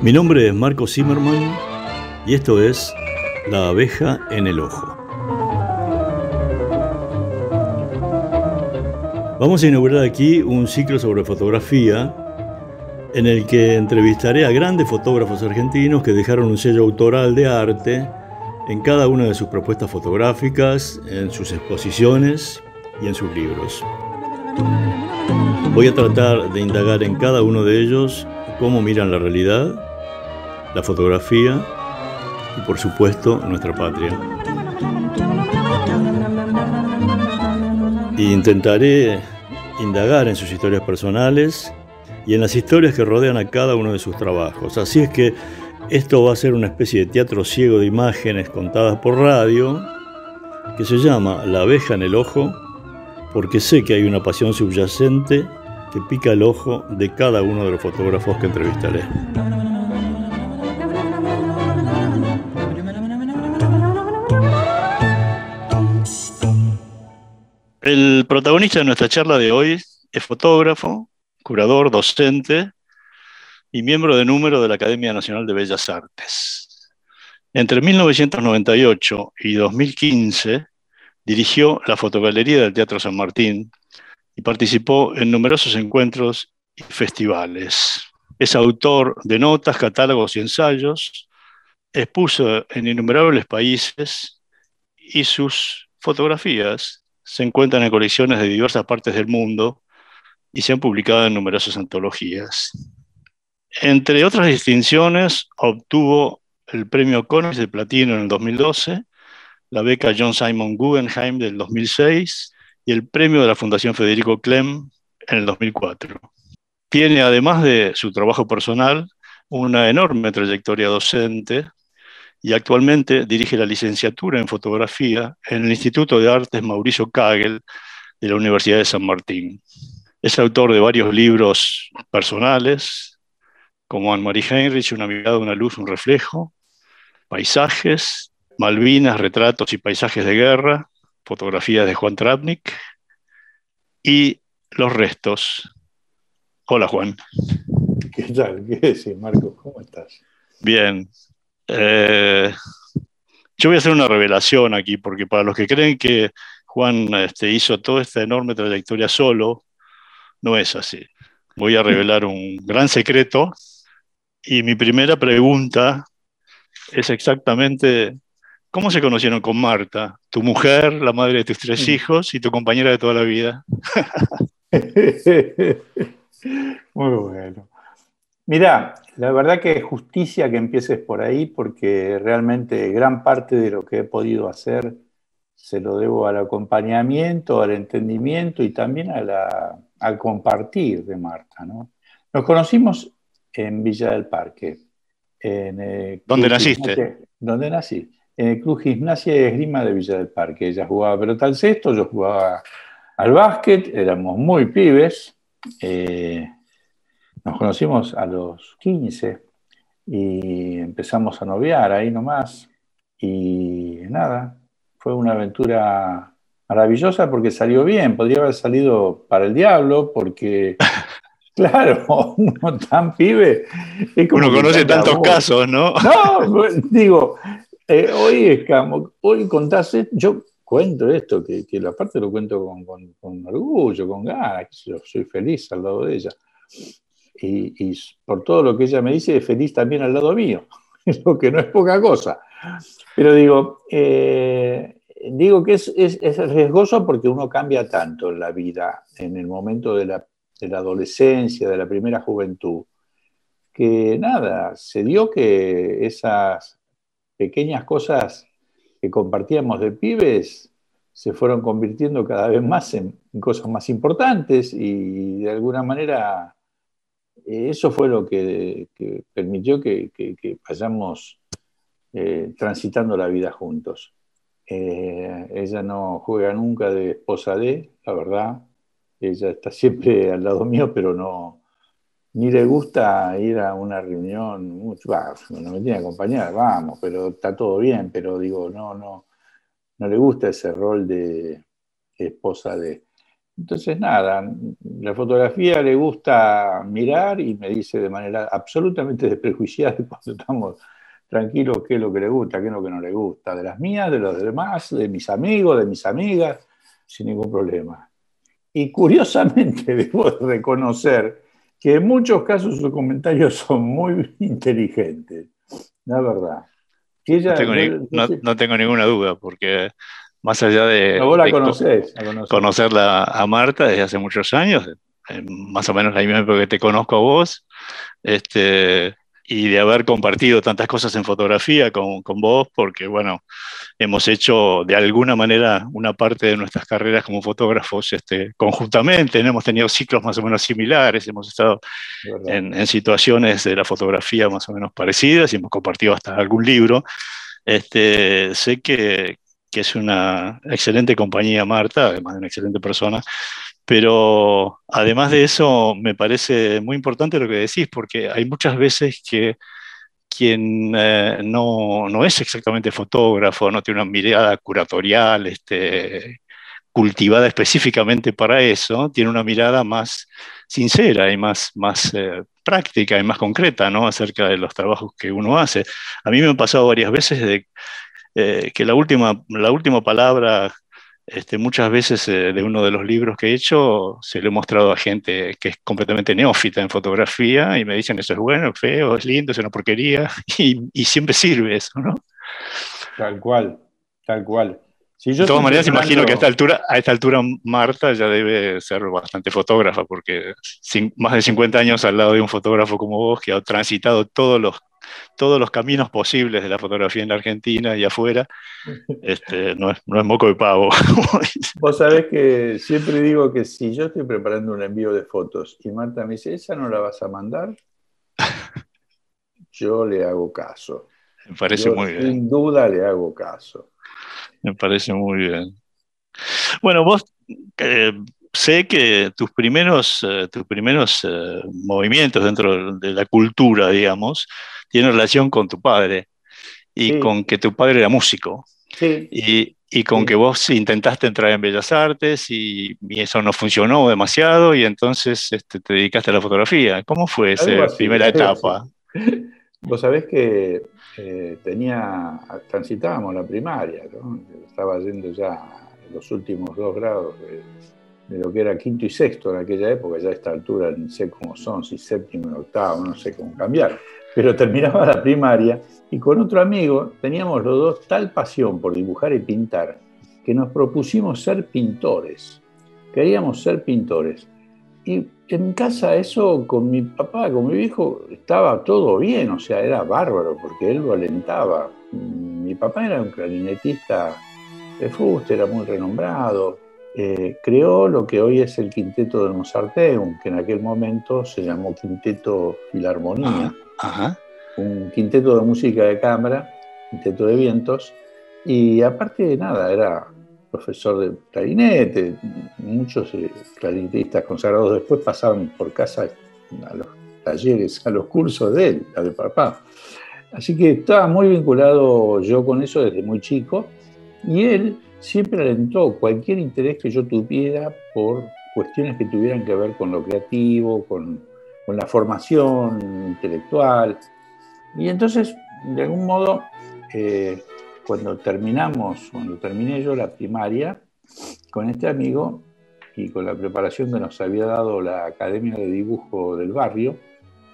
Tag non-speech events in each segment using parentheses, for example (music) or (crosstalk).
Mi nombre es Marco Zimmerman y esto es La abeja en el ojo. Vamos a inaugurar aquí un ciclo sobre fotografía en el que entrevistaré a grandes fotógrafos argentinos que dejaron un sello autoral de arte en cada una de sus propuestas fotográficas, en sus exposiciones y en sus libros. Voy a tratar de indagar en cada uno de ellos cómo miran la realidad la fotografía y por supuesto nuestra patria. Y intentaré indagar en sus historias personales y en las historias que rodean a cada uno de sus trabajos. Así es que esto va a ser una especie de teatro ciego de imágenes contadas por radio que se llama La abeja en el ojo porque sé que hay una pasión subyacente que pica el ojo de cada uno de los fotógrafos que entrevistaré. El protagonista de nuestra charla de hoy es fotógrafo, curador, docente y miembro de número de la Academia Nacional de Bellas Artes. Entre 1998 y 2015 dirigió la fotogalería del Teatro San Martín y participó en numerosos encuentros y festivales. Es autor de notas, catálogos y ensayos, expuso en innumerables países y sus fotografías se encuentran en colecciones de diversas partes del mundo y se han publicado en numerosas antologías. Entre otras distinciones, obtuvo el premio Conex de Platino en el 2012, la beca John Simon Guggenheim del 2006 y el premio de la Fundación Federico Clem en el 2004. Tiene, además de su trabajo personal, una enorme trayectoria docente y actualmente dirige la licenciatura en fotografía en el Instituto de Artes Mauricio Kagel de la Universidad de San Martín. Es autor de varios libros personales, como Anne-Marie Heinrich, Una mirada, una luz, un reflejo, Paisajes, Malvinas, retratos y paisajes de guerra, fotografías de Juan Travnik y Los restos. Hola Juan. ¿Qué tal? ¿Qué decís, Marco? ¿Cómo estás? Bien, eh, yo voy a hacer una revelación aquí, porque para los que creen que Juan este, hizo toda esta enorme trayectoria solo, no es así. Voy a revelar un gran secreto y mi primera pregunta es exactamente, ¿cómo se conocieron con Marta, tu mujer, la madre de tus tres mm. hijos y tu compañera de toda la vida? (laughs) Muy bueno. Mira, la verdad que es justicia que empieces por ahí porque realmente gran parte de lo que he podido hacer se lo debo al acompañamiento, al entendimiento y también al compartir de Marta. Nos conocimos en Villa del Parque. En ¿Dónde naciste? ¿Dónde nací? En el Club Gimnasia y Esgrima de Villa del Parque. Ella jugaba pelota al cesto, yo jugaba al básquet, éramos muy pibes. Eh, nos conocimos a los 15 y empezamos a noviar ahí nomás. Y nada, fue una aventura maravillosa porque salió bien. Podría haber salido para el diablo porque, (laughs) claro, uno tan pibe. uno conoce tantos casos, ¿no? No, pues, digo, eh, hoy es como, hoy contaste, yo cuento esto, que, que aparte lo cuento con, con orgullo, con ganas, yo soy feliz al lado de ella y, por todo lo que ella me dice, feliz también al lado mío, (laughs) lo que no es poca cosa. Pero digo, eh, digo que es, es, riesgoso porque uno cambia tanto en la vida, en el momento de la, de la adolescencia, de la primera juventud, que nada, se dio que esas pequeñas cosas que compartíamos de pibes se fueron convirtiendo cada vez más en cosas más importantes y de alguna manera eso fue lo que, permitió que, vayamos eh, transitando la vida juntos. Eh, ella no juega nunca de esposa de, la verdad. Ella está siempre al lado mío, pero no, ni le gusta ir a una reunión no me tiene que acompañar, vamos, pero está todo bien, pero digo, no, no, no le gusta ese rol de esposa de. Entonces, nada, la fotografía le gusta mirar y me dice de manera absolutamente (laughs) desprejuiciada (laughs) cuando estamos tranquilos qué es lo que le gusta, qué es lo que no le gusta, de las mías, de los demás, de mis amigos, de mis amigas, sin ningún problema. Y curiosamente (laughs) debo reconocer que en muchos casos sus comentarios son muy inteligentes, la verdad. no, tengo ninguna duda, porque más allá de, conocerla a Marta desde hace muchos años, más o menos la misma época que te conozco a vos, este, y de haber compartido tantas cosas en fotografía con, con, vos, porque bueno, hemos hecho de alguna manera una parte de nuestras carreras como fotógrafos este, conjuntamente, hemos tenido ciclos más o menos similares, hemos estado en, en, situaciones de la fotografía más o menos parecidas y hemos compartido hasta algún libro. Este, sé que, que es una excelente compañía, Marta, además de una excelente persona, pero además de eso, me parece muy importante lo que decís, porque hay muchas veces que quien eh, no, no, es exactamente fotógrafo, no tiene una mirada curatorial, este, cultivada específicamente para eso, tiene una mirada más sincera y más, más eh, práctica y más concreta ¿no? acerca de los trabajos que uno hace. A mí me han pasado varias veces de eh, que la última, la última palabra, este, muchas veces eh, de uno de los libros que he hecho, se lo he mostrado a gente que es completamente neófita en fotografía y me dicen eso es bueno, es feo, es lindo, es una porquería, (laughs) y, siempre sirve eso, ¿no? Tal cual, tal cual. de todas maneras, imagino que a esta, altura, a esta altura Marta ya debe ser bastante fotógrafa, porque más de 50 años al lado de un fotógrafo como vos, que ha transitado todos los todos los caminos posibles de la fotografía en la Argentina y afuera, este, no, es, no es moco de pavo. (laughs) Vos sabés que siempre digo que si yo estoy preparando un envío de fotos y Marta me dice, ¿esa no la vas a mandar? Yo le hago caso. Me parece muy bien. Sin duda le hago caso. Me parece muy bien. Bueno, vos eh, sé que tus primeros, eh, tus primeros eh, movimientos dentro de la cultura, digamos, tiene relación con tu padre y con que tu padre era músico. Y, y, con que vos intentaste entrar en Bellas Artes y, eso no funcionó demasiado y entonces este, te dedicaste a la fotografía. ¿Cómo fue esa primera etapa? (laughs) Vos sabés que eh, tenía, transitábamos la primaria, estaba yendo ya los últimos dos grados de, de, lo que era quinto y sexto en aquella época, ya a esta altura no sé cómo son, si séptimo y octavo, no sé cómo cambiar pero terminaba la primaria y con otro amigo teníamos los dos tal pasión por dibujar y pintar que nos propusimos ser pintores. Queríamos ser pintores. Y en casa eso con mi papá, con mi viejo, estaba todo bien, o sea, era bárbaro porque él lo alentaba. Mi papá era un clarinetista de fuste, era muy renombrado. Eh, creó lo que hoy es el Quinteto de Mozarteum, que en aquel momento se llamó Quinteto Filarmonía un quinteto de música de cámara, quinteto de vientos, y aparte de nada, era profesor de clarinete, muchos eh, clarinetistas consagrados después pasaban por casa a los talleres, a los cursos de él, a de papá. Así que estaba muy vinculado yo con eso desde muy chico y él siempre alentó cualquier interés que yo tuviera por cuestiones que tuvieran que ver con lo creativo, con, con la formación intelectual. Y entonces, de algún modo, eh, cuando terminamos, cuando terminé yo la primaria, con este amigo y con la preparación que nos había dado la Academia de Dibujo del barrio,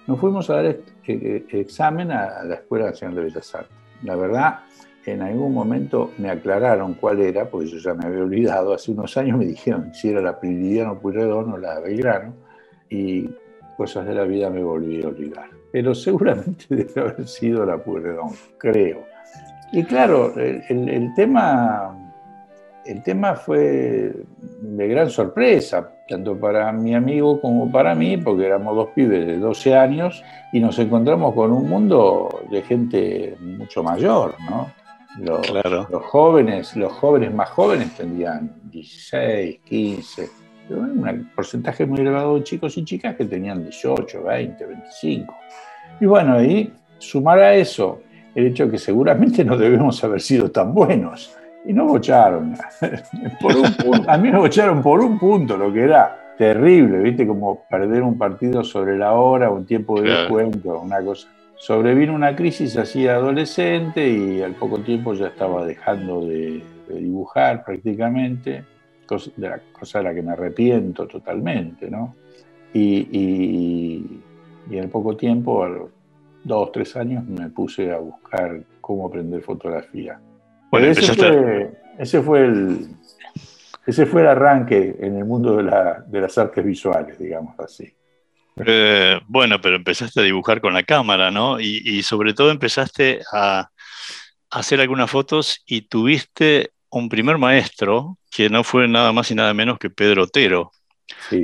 nos fuimos a dar eh, eh, examen a la Escuela Nacional de Bellas Artes. La verdad, en algún momento me aclararon cuál era, porque yo ya me había olvidado, hace unos años me dijeron si era la Prilidiano Puyredón o la Belgrano, y cosas de la vida me volví a olvidar. Pero seguramente (laughs) debe haber sido la Pueyrredón, creo. Y claro, el, tema, el tema fue de gran sorpresa, tanto para mi amigo como para mí, porque éramos dos pibes de 12 años y nos encontramos con un mundo de gente mucho mayor, ¿no? Los, los jóvenes, los jóvenes más jóvenes tendrían 16, 15, un porcentaje muy elevado de chicos y chicas que tenían 18, 20, 25. Y bueno, y sumar a eso el hecho de que seguramente no debemos haber sido tan buenos. Y no bocharon. (laughs) a mí me bocharon por un punto, lo que era terrible, ¿viste? Como perder un partido sobre la hora, un tiempo de descuento, una cosa. Sobrevino una crisis así adolescente y al poco tiempo ya estaba dejando de, dibujar prácticamente, cosa de, la, cosa de la que me arrepiento totalmente, ¿no? Y, y, y en poco tiempo, a los dos, tres años, me puse a buscar cómo aprender fotografía. Bueno, ese, fue, ese fue el, ese fue el arranque en el mundo de, las artes visuales, digamos así. Eh, bueno, pero empezaste a dibujar con la cámara, ¿no? Y, sobre todo empezaste a, hacer algunas fotos y tuviste un primer maestro que no fue nada más y nada menos que Pedro Otero,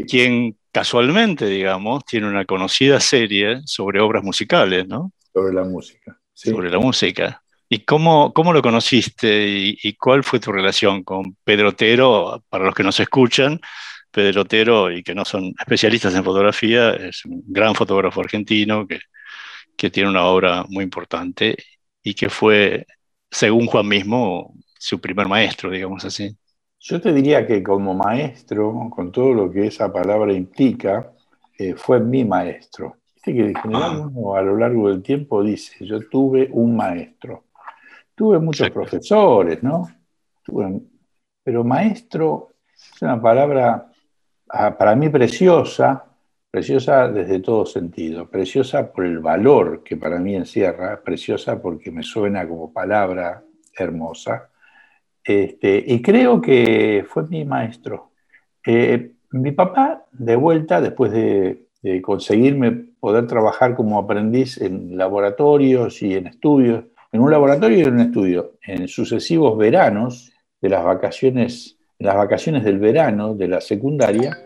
quien casualmente, digamos, tiene una conocida serie sobre obras musicales, ¿no? Sobre la música. Sobre la música. ¿Y cómo, cómo lo conociste y, cuál fue tu relación con Pedro Otero? Para los que nos escuchan, Pedro Otero y que no son especialistas en fotografía, es un gran fotógrafo argentino que, que tiene una obra muy importante y que fue, según Juan mismo, su primer maestro, digamos así. Yo te diría que como maestro, con todo lo que esa palabra implica, eh, fue mi maestro. Viste que en general ah. uno a lo largo del tiempo dice, yo tuve un maestro. Tuve muchos profesores, ¿no? pero maestro es una palabra ah, para mí preciosa, preciosa desde todo sentido, preciosa por el valor que para mí encierra, preciosa porque me suena como palabra hermosa. Este, y creo que fue mi maestro. Eh, mi papá, de vuelta, después de, conseguirme poder trabajar como aprendiz en laboratorios y en estudios, en un laboratorio y en un estudio. En sucesivos veranos de las vacaciones, en las vacaciones del verano de la secundaria,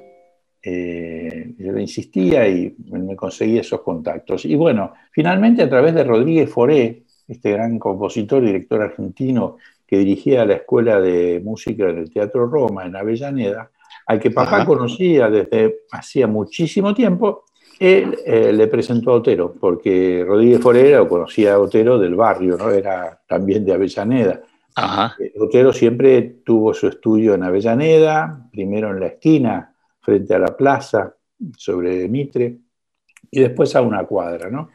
eh, yo insistía y me conseguía esos contactos. Y bueno, finalmente a través de Rodríguez Foré, este gran compositor y director argentino que dirigía la Escuela de Música del Teatro Roma en Avellaneda, al que papá conocía desde hacía muchísimo tiempo, él eh, le presentó a Otero, porque Rodríguez Forera o conocía a Otero del barrio, ¿no? Era también de Avellaneda. Eh, Otero siempre tuvo su estudio en Avellaneda, primero en la esquina, frente a la plaza, sobre Mitre, y después a una cuadra, ¿no?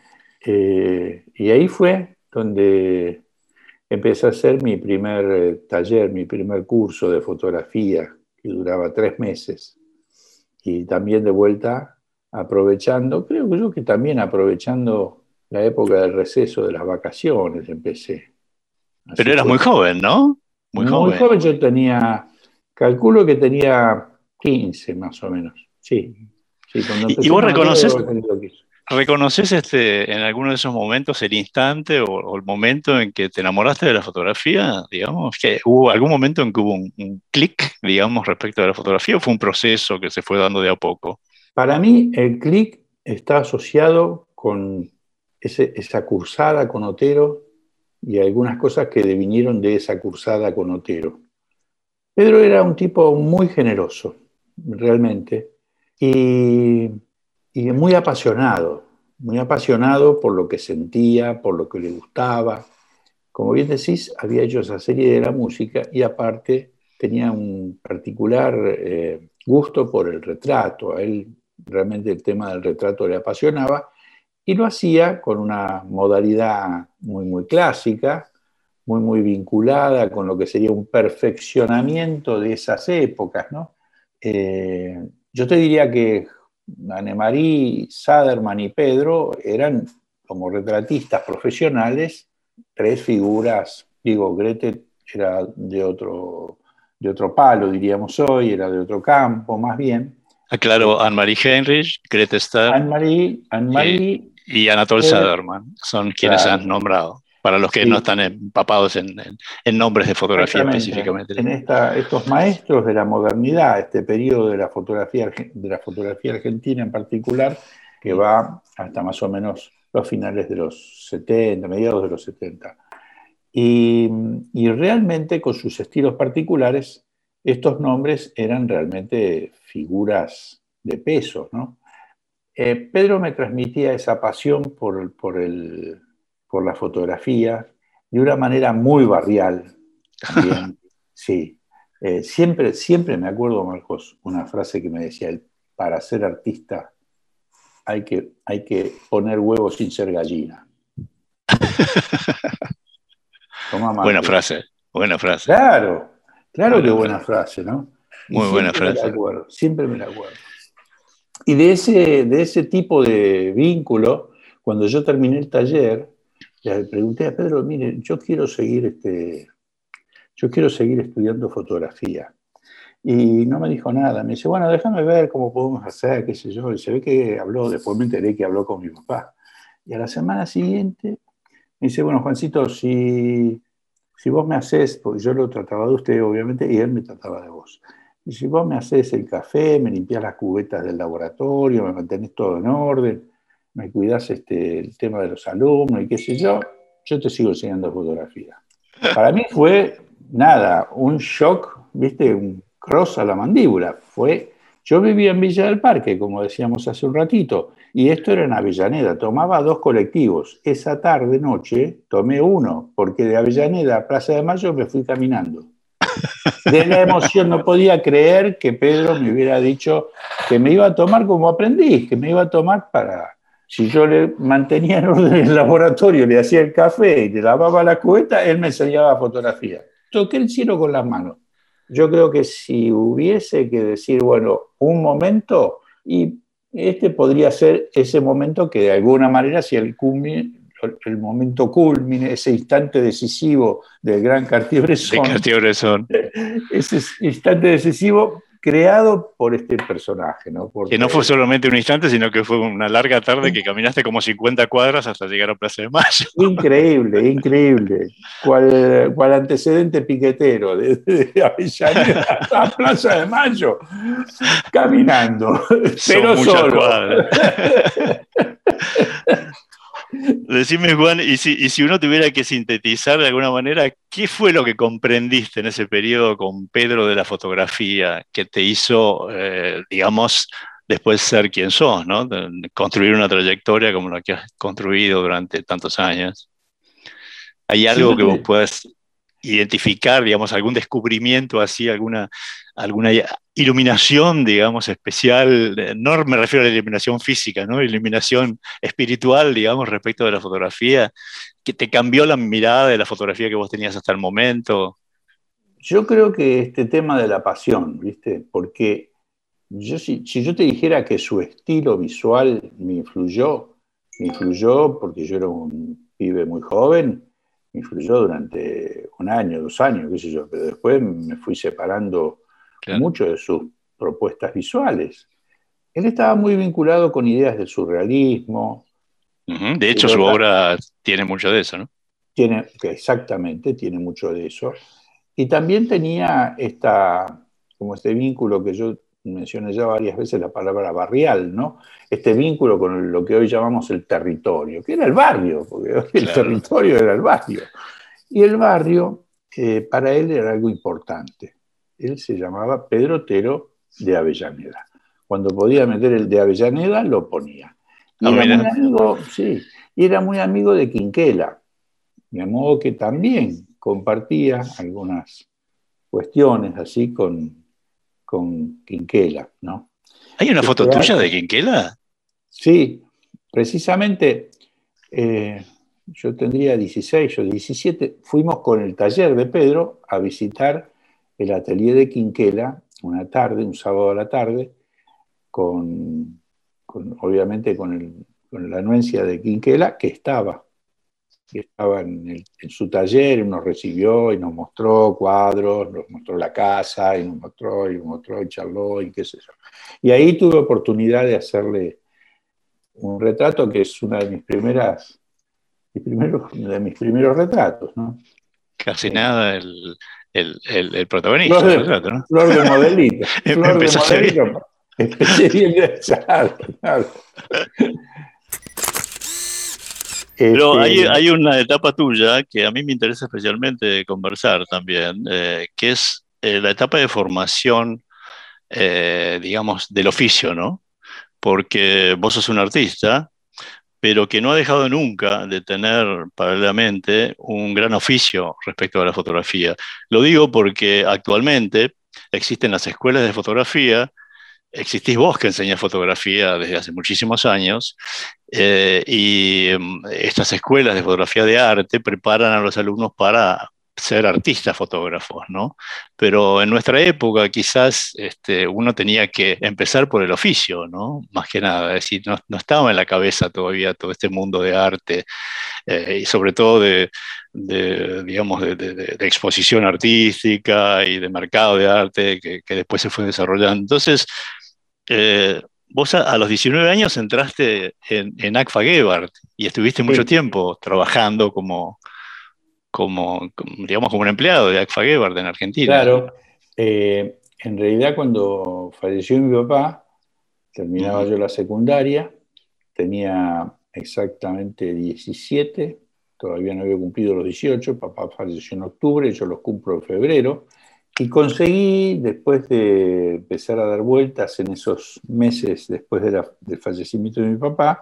Eh, y ahí fue donde empecé a hacer mi primer taller, mi primer curso de fotografía, que duraba tres meses. Y también de vuelta aprovechando, creo que yo que también aprovechando la época del receso de las vacaciones empecé. Pero eras muy joven, ¿no? Muy, joven. Muy joven yo tenía, calculo que tenía 15 más o menos, sí. ¿Y vos reconoces, reconoces este, en alguno de esos momentos el instante o, el momento en que te enamoraste de la fotografía? Digamos, que hubo algún momento en que hubo un, un clic, digamos, respecto de la fotografía o fue un proceso que se fue dando de a poco? Para mí el clic está asociado con esa cursada con Otero y algunas cosas que devinieron de esa cursada con Otero. Pedro era un tipo muy generoso, realmente, y, y muy apasionado, muy apasionado por lo que sentía, por lo que le gustaba. Como bien decís, había hecho esa serie de la música y aparte tenía un particular eh, gusto por el retrato. A él realmente el tema del retrato le apasionaba, y lo hacía con una modalidad muy, muy clásica, muy, muy vinculada con lo que sería un perfeccionamiento de esas épocas. ¿no? Eh, yo te diría que Anne-Marie, Saderman y Pedro eran como retratistas profesionales, tres figuras, digo, Grete era de otro, de otro palo, diríamos hoy, era de otro campo más bien, Ah, claro, Anne-Marie Heinrich, Grete Starr Anne-Marie, Anne y, Anatole Saderman son quienes han nombrado, para los que no están empapados en, nombres de fotografía específicamente. En estos maestros de la modernidad, este periodo de la, fotografía, de la fotografía argentina en particular, que va hasta más o menos los finales de los 70, mediados de los 70. Y, y realmente con sus estilos particulares estos nombres eran realmente figuras de peso. ¿no? Eh, Pedro me transmitía esa pasión por, por, el, por la fotografía de una manera muy barrial, (laughs) Sí, eh, siempre, siempre me acuerdo, Marcos, una frase que me decía él, para ser artista hay que, hay que poner huevos sin ser gallina. (laughs) buena frase, buena frase. Claro, claro que buena frase, ¿no? Muy buena frase. siempre me la acuerdo. Y de ese, de ese tipo de vínculo, cuando yo terminé el taller, le pregunté a Pedro, mire, yo quiero seguir, este, yo quiero seguir estudiando fotografía. Y no me dijo nada. Me dice, bueno, déjame ver cómo podemos hacer, qué sé yo. Y se ve que habló, después me enteré que habló con mi papá. Y a la semana siguiente me dice, bueno, Juancito, si, si vos me haces, porque yo lo trataba de usted, obviamente, y él me trataba de vos. Y si vos me haces el café, me limpias las cubetas del laboratorio, me mantenés todo en orden, me cuidas este, el tema de los alumnos y qué sé yo, yo te sigo enseñando fotografía. Para mí fue, nada, un shock, viste, un cross a la mandíbula. Fue, yo vivía en Villa del Parque, como decíamos hace un ratito, y esto era en Avellaneda, tomaba dos colectivos. Esa tarde, noche, tomé uno, porque de Avellaneda a Plaza de Mayo me fui caminando. De la emoción no podía creer que Pedro me hubiera dicho que me iba a tomar como aprendiz, que me iba a tomar para... Si yo le mantenía en orden el laboratorio, le hacía el café y le lavaba la cubeta, él me enseñaba fotografía. Toqué el cielo con las manos. Yo creo que si hubiese que decir, bueno, un momento, y este podría ser ese momento que de alguna manera, si el cumbre el momento culmine, ese instante decisivo del gran Cartier-Bresson. (laughs) Ese instante decisivo creado por este personaje. ¿no? que no fue solamente un instante, sino que fue una larga tarde que caminaste como 50 cuadras hasta llegar a Plaza de Mayo. (laughs) Increíble, increíble. Cual, cual antecedente piquetero, desde Avellaneda (laughs) a Plaza de Mayo, caminando, pero solo. (laughs) Decime, Juan, y si, y si, uno tuviera que sintetizar de alguna manera, ¿qué fue lo que comprendiste en ese periodo con Pedro de la fotografía que te hizo, eh, digamos, después ser quien sos, ¿no? construir una trayectoria como la que has construido durante tantos años? ¿Hay algo que vos puedas identificar, digamos, algún descubrimiento así, alguna, alguna iluminación, digamos, especial, no me refiero a la iluminación física, ¿no? Iluminación espiritual, digamos, respecto de la fotografía, que te cambió la mirada de la fotografía que vos tenías hasta el momento. Yo creo que este tema de la pasión, ¿viste? Porque yo, si, si yo te dijera que su estilo visual me influyó, me influyó porque yo era un pibe muy joven, me influyó durante un año, dos años, qué sé yo, pero después me fui separando mucho de sus propuestas visuales. Él estaba muy vinculado con ideas del surrealismo. De hecho, su obra tiene mucho de eso, ¿no? Tiene, exactamente, tiene mucho de eso. Y también tenía esta, como este vínculo que yo mencioné ya varias veces, la palabra barrial, ¿no? Este vínculo con lo que hoy llamamos el territorio, que era el barrio, porque el territorio era el barrio. Y el barrio, eh, para él era algo importante él se llamaba Pedro Otero de Avellaneda. Cuando podía meter el de Avellaneda, lo ponía. Y ah, era muy amigo, sí, era muy amigo de Quinquela, de modo que también compartía algunas cuestiones así con, con Quinquela, ¿no? ¿Hay una foto tuya de Quinquela? Sí, precisamente eh, yo tendría 16 o 17, fuimos con el taller de Pedro a visitar el atelier de Quinquela una tarde, un sábado a la tarde, con, obviamente con, la anuencia de Quinquela, que estaba, que estaba en, su taller, y nos recibió y nos mostró cuadros, nos mostró la casa, y nos mostró, y nos mostró, y charló, y qué sé yo. Y ahí tuve oportunidad de hacerle un retrato que es una de mis primeras, primeros, de mis primeros retratos. Casi nada, el, el, el, protagonista. Flor de, ¿no? flor de modelito. (laughs) Flor de modelito. (laughs) Pero hay, este, hay, una etapa tuya que a mí me interesa especialmente conversar también, eh, que es eh, la etapa de formación, eh, digamos, del oficio, ¿no? Porque vos sos un artista, pero que no ha dejado nunca de tener paralelamente un gran oficio respecto a la fotografía. Lo digo porque actualmente existen las escuelas de fotografía, existís vos que enseñas fotografía desde hace muchísimos años, eh, y em, estas escuelas de fotografía de arte preparan a los alumnos para ser artistas fotógrafos, ¿no? Pero en nuestra época quizás este, uno tenía que empezar por el oficio, ¿no? Más que nada, es decir, no, estaba en la cabeza todavía todo este mundo de arte eh, y sobre todo de, digamos, de, exposición artística y de mercado de arte que, después se fue desarrollando. Entonces, eh, vos a, los 19 años entraste en, en ACFA Gebhardt y estuviste mucho tiempo trabajando como como, digamos, como un empleado de ACFA Gebhardt en Argentina. Claro. Eh, en realidad, cuando falleció mi papá, terminaba yo la secundaria, tenía exactamente 17, todavía no había cumplido los 18, papá falleció en octubre, yo los cumplo en febrero, y conseguí, después de empezar a dar vueltas en esos meses después del fallecimiento de mi papá,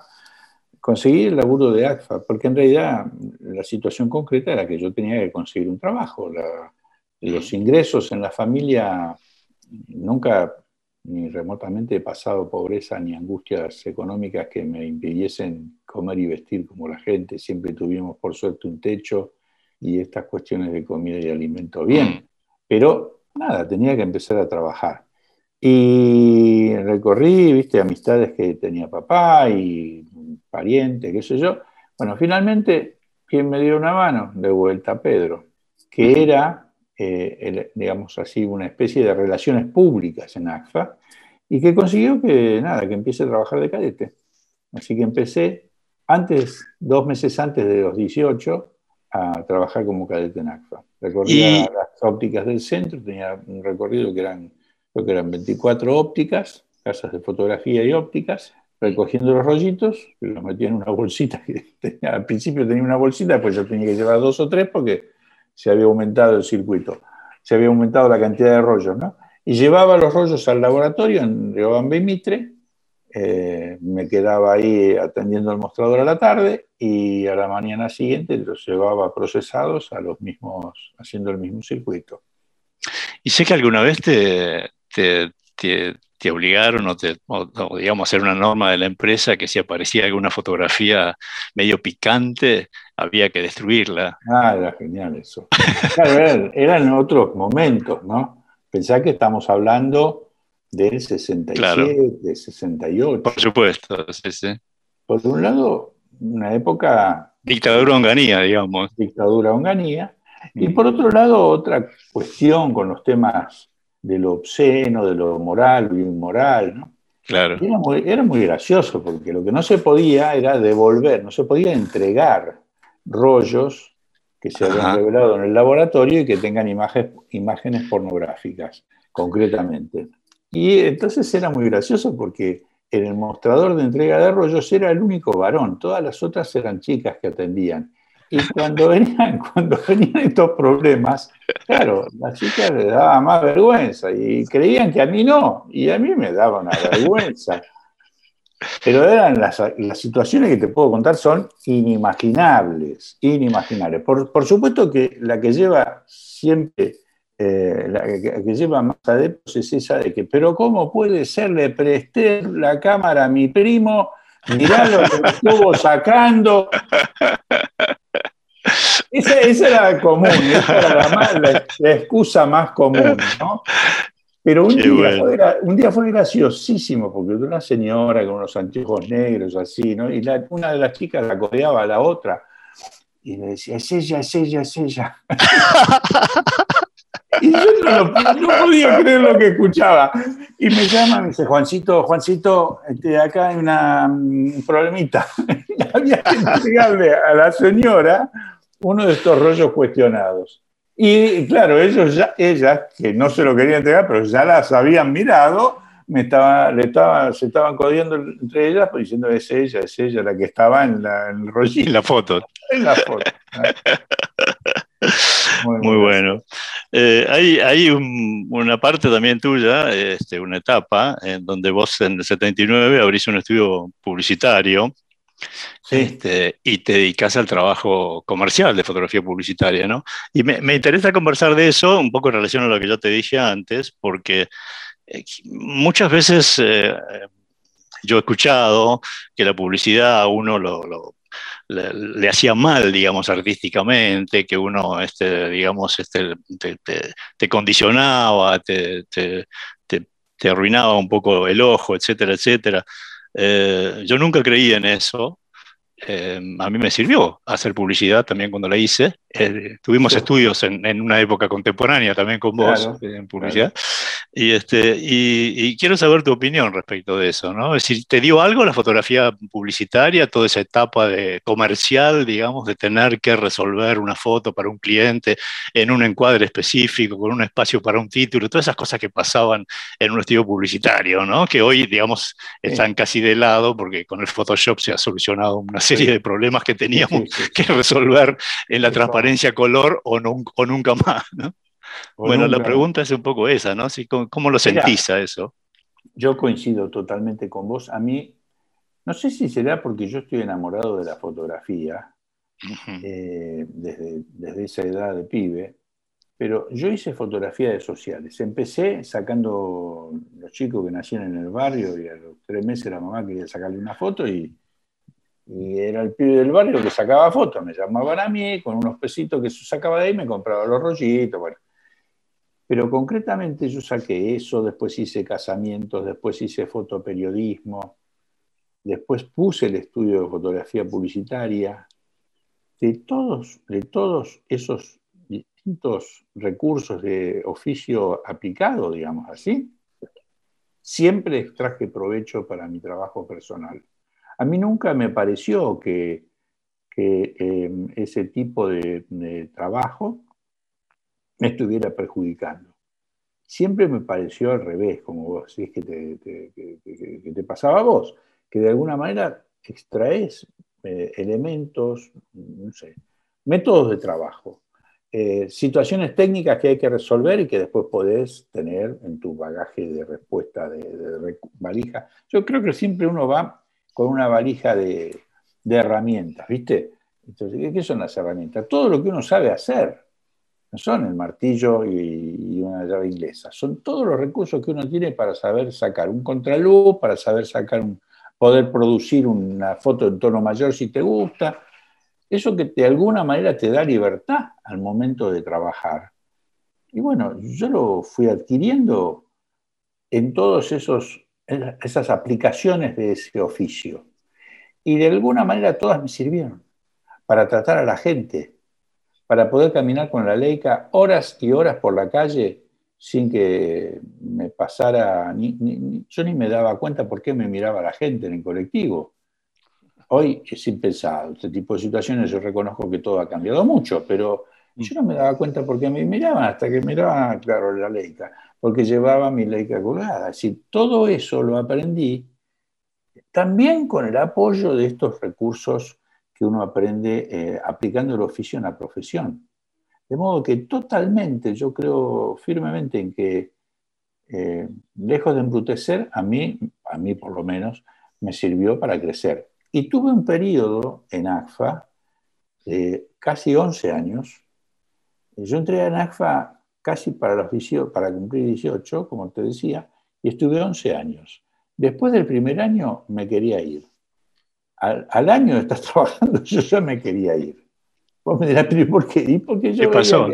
conseguí el laburo de ACFA, porque en realidad la situación concreta era que yo tenía que conseguir un trabajo. los ingresos en la familia nunca ni remotamente he pasado pobreza ni angustias económicas que me impidiesen comer y vestir como la gente. Siempre tuvimos, por suerte, un techo y estas cuestiones de comida y alimento bien. Pero nada, tenía que empezar a trabajar. Y recorrí, viste, amistades que tenía papá y pariente, qué sé yo. Bueno, finalmente, ¿quién me dio una mano? De vuelta Pedro, que era, eh, digamos así, una especie de relaciones públicas en ACFA y que consiguió que, nada, que empiece a trabajar de cadete. Así que empecé antes, dos meses antes de los 18, a trabajar como cadete en ACFA. Recorría las ópticas del centro, tenía un recorrido que eran, creo que eran 24 ópticas, casas de fotografía y ópticas, recogiendo los rollitos, los metía en una bolsita que (laughs) al principio tenía una bolsita, después yo tenía que llevar dos o tres porque se había aumentado el circuito, se había aumentado la cantidad de rollos, ¿no? Y llevaba los rollos al laboratorio en Riobamba Mitre, eh, me quedaba ahí atendiendo el mostrador a la tarde y a la mañana siguiente los llevaba procesados a los mismos, haciendo el mismo circuito. Y sé que alguna vez te obligaron o, te, digamos, a hacer una norma de la empresa que si aparecía alguna fotografía medio picante, había que destruirla. Ah, era genial eso. Claro, eran, otros momentos, ¿no? Pensá que estamos hablando del 67, de 68. Por supuesto, sí, sí. Por un lado, una época... Dictadura honganía, digamos. Dictadura honganía. Y por otro lado, otra cuestión con los temas de lo obsceno, de lo moral o inmoral, ¿no? Claro. Era muy, gracioso porque lo que no se podía era devolver, no se podía entregar rollos que se habían revelado en el laboratorio y que tengan imágenes, imágenes pornográficas, concretamente. Y entonces era muy gracioso porque en el mostrador de entrega de rollos era el único varón, todas las otras eran chicas que atendían. Y cuando venían, (laughs) cuando venían estos problemas, claro, las chicas les daba más vergüenza y creían que a mí no, y a mí me daba una vergüenza. Pero eran las, las situaciones que te puedo contar son inimaginables, inimaginables. Por, por supuesto que la que lleva siempre, eh, la que, lleva más adeptos es esa de que, pero ¿cómo puede ser? Le presté la cámara a mi primo, mirá lo que estuvo sacando. Esa, era la común, esa era la, excusa más común, ¿no? Pero un día, fue, graciosísimo, porque una señora con unos anteojos negros así, ¿no? Y una de las chicas la codeaba a la otra y le decía, es ella, es ella, es ella. (laughs) (laughs) y yo no, podía creer lo que escuchaba. Y me llama, me dice, Juancito, Juancito, este, acá hay una, un problemita. (laughs) había que entregarle a la señora uno de estos rollos cuestionados. Y claro, ellos ya, ellas, que no se lo querían entregar, pero ya las habían mirado, me estaba, le estaba, se estaban codiendo entre ellas, pues diciendo es ella, es ella la que estaba en, la, el rollito. (laughs) En la foto. En la foto. Muy, bueno. Eh, hay, hay una parte también tuya, este, una etapa, en donde vos en el 79 abrís un estudio publicitario Este, y te dedicas al trabajo comercial de fotografía publicitaria, ¿no? Y me, interesa conversar de eso un poco en relación a lo que yo te dije antes, porque eh, muchas veces eh, yo he escuchado que la publicidad a uno lo, le, hacía mal, digamos, artísticamente, que uno, este, digamos, este, te, condicionaba, te, te, arruinaba un poco el ojo, etcétera, etcétera. Eh, yo nunca creí en eso. Eh, a mí me sirvió hacer publicidad también cuando la hice. Eh, tuvimos estudios en, una época contemporánea también con vos en publicidad. Y, este, y, quiero saber tu opinión respecto de eso, ¿no? Es decir, ¿te dio algo la fotografía publicitaria, toda esa etapa de comercial, digamos, de tener que resolver una foto para un cliente en un encuadre específico, con un espacio para un título, todas esas cosas que pasaban en un estudio publicitario, ¿no? Que hoy, digamos, están casi de lado porque con el Photoshop se ha solucionado una serie de problemas que teníamos que resolver en la transparencia color o, o nunca más, ¿no? bueno, la pregunta es un poco esa, ¿no? ¿cómo, lo sentís a eso? Yo coincido totalmente con vos. A mí, no sé si será porque yo estoy enamorado de la fotografía eh, desde, esa edad de pibe, pero yo hice fotografía de sociales. Empecé sacando los chicos que nacían en el barrio y a los tres meses la mamá quería sacarle una foto y, y era el pibe del barrio que sacaba fotos. Me llamaban a mí con unos pesitos que sacaba de ahí, me compraba los rollitos, bueno. Pero concretamente yo saqué eso, después hice casamientos, después hice fotoperiodismo, después puse el estudio de fotografía publicitaria. De todos, de todos esos distintos recursos de oficio aplicado, digamos así, siempre extraje provecho para mi trabajo personal. A mí nunca me pareció que, eh, ese tipo de trabajo me estuviera perjudicando. Siempre me pareció al revés, como vos, si es que te, pasaba a vos, que de alguna manera extraes eh, elementos, no sé, métodos de trabajo, eh, situaciones técnicas que hay que resolver y que después podés tener en tu bagaje de respuesta de, valija. Yo creo que siempre uno va con una valija de, herramientas, ¿viste? Entonces, ¿qué son las herramientas? Todo lo que uno sabe hacer no son el martillo y, una llave inglesa, son todos los recursos que uno tiene para saber sacar un contraluz, para saber sacar un, poder producir una foto en tono mayor si te gusta. Eso que de alguna manera te da libertad al momento de trabajar. Y bueno, yo lo fui adquiriendo en todas esas aplicaciones de ese oficio. Y de alguna manera todas me sirvieron para tratar a la gente, para poder caminar con la Leica horas y horas por la calle sin que me pasara, ni, yo ni me daba cuenta por qué me miraba la gente en el colectivo. Hoy es impensado, este tipo de situaciones yo reconozco que todo ha cambiado mucho, pero yo no me daba cuenta por qué me miraban hasta que miraban, claro, la Leica, porque llevaba mi Leica colgada. Así, todo eso lo aprendí también con el apoyo de estos recursos que uno aprende eh, aplicando el oficio en la profesión. De modo que totalmente, yo creo firmemente en que, eh, lejos de embrutecer, a mí, a mí por lo menos, me sirvió para crecer. Y tuve un periodo en ACFA de casi 11 años. Yo entré en ACFA casi para, los para cumplir 18, como te decía, y estuve 11 años. Después del primer año me quería ir al, año de estar (laughs) trabajando, yo ya me quería ir. Vos me dirás, pero ¿por qué? ¿Y porque yo ¿Qué pasó?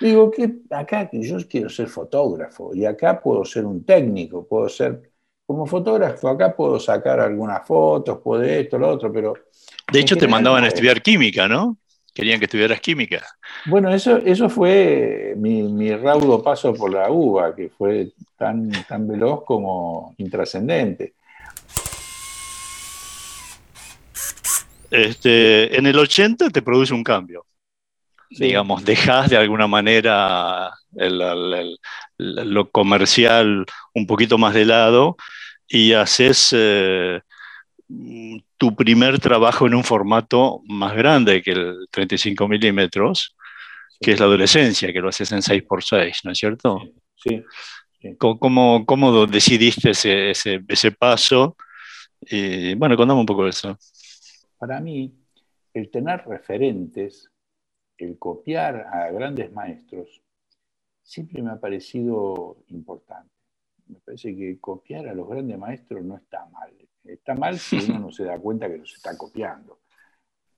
digo que acá yo quiero ser fotógrafo y acá puedo ser un técnico, puedo ser como fotógrafo, acá puedo sacar algunas fotos, puedo esto, lo otro, pero... De hecho, te mandaban a estudiar química, ¿no? Querían que estudiaras química. Bueno, eso, eso fue mi, mi raudo paso por la UBA, que fue tan, tan veloz como intrascendente. Este, en el 80 te produce un cambio. Digamos, dejas de alguna manera lo comercial un poquito más de lado y haces eh, tu primer trabajo en un formato más grande que el 35 milímetros, que es la adolescencia, que lo haces en 6x6, ¿no es cierto? Sí. ¿Cómo, cómo, decidiste ese, ese, ese, paso? Bueno, contame un poco de eso. para mí, el tener referentes, el copiar a grandes maestros, siempre me ha parecido importante. Me parece que copiar a los grandes maestros no está mal. Está mal si (laughs) uno no se da cuenta que los está copiando.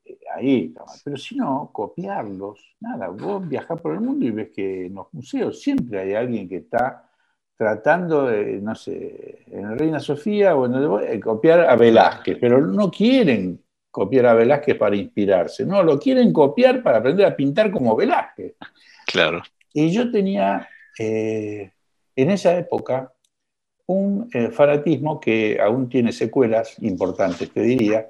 Eh, ahí está mal. Pero si no, copiarlos, nada, vos viajás por el mundo y ves que en los museos siempre hay alguien que está tratando de, no sé, en Reina Sofía o en el, copiar a Velázquez, pero no quieren copiar a Velázquez para inspirarse, no, lo quieren copiar para aprender a pintar como Velázquez. Claro. Y yo tenía eh, en esa época un eh, fanatismo que aún tiene secuelas importantes, te diría,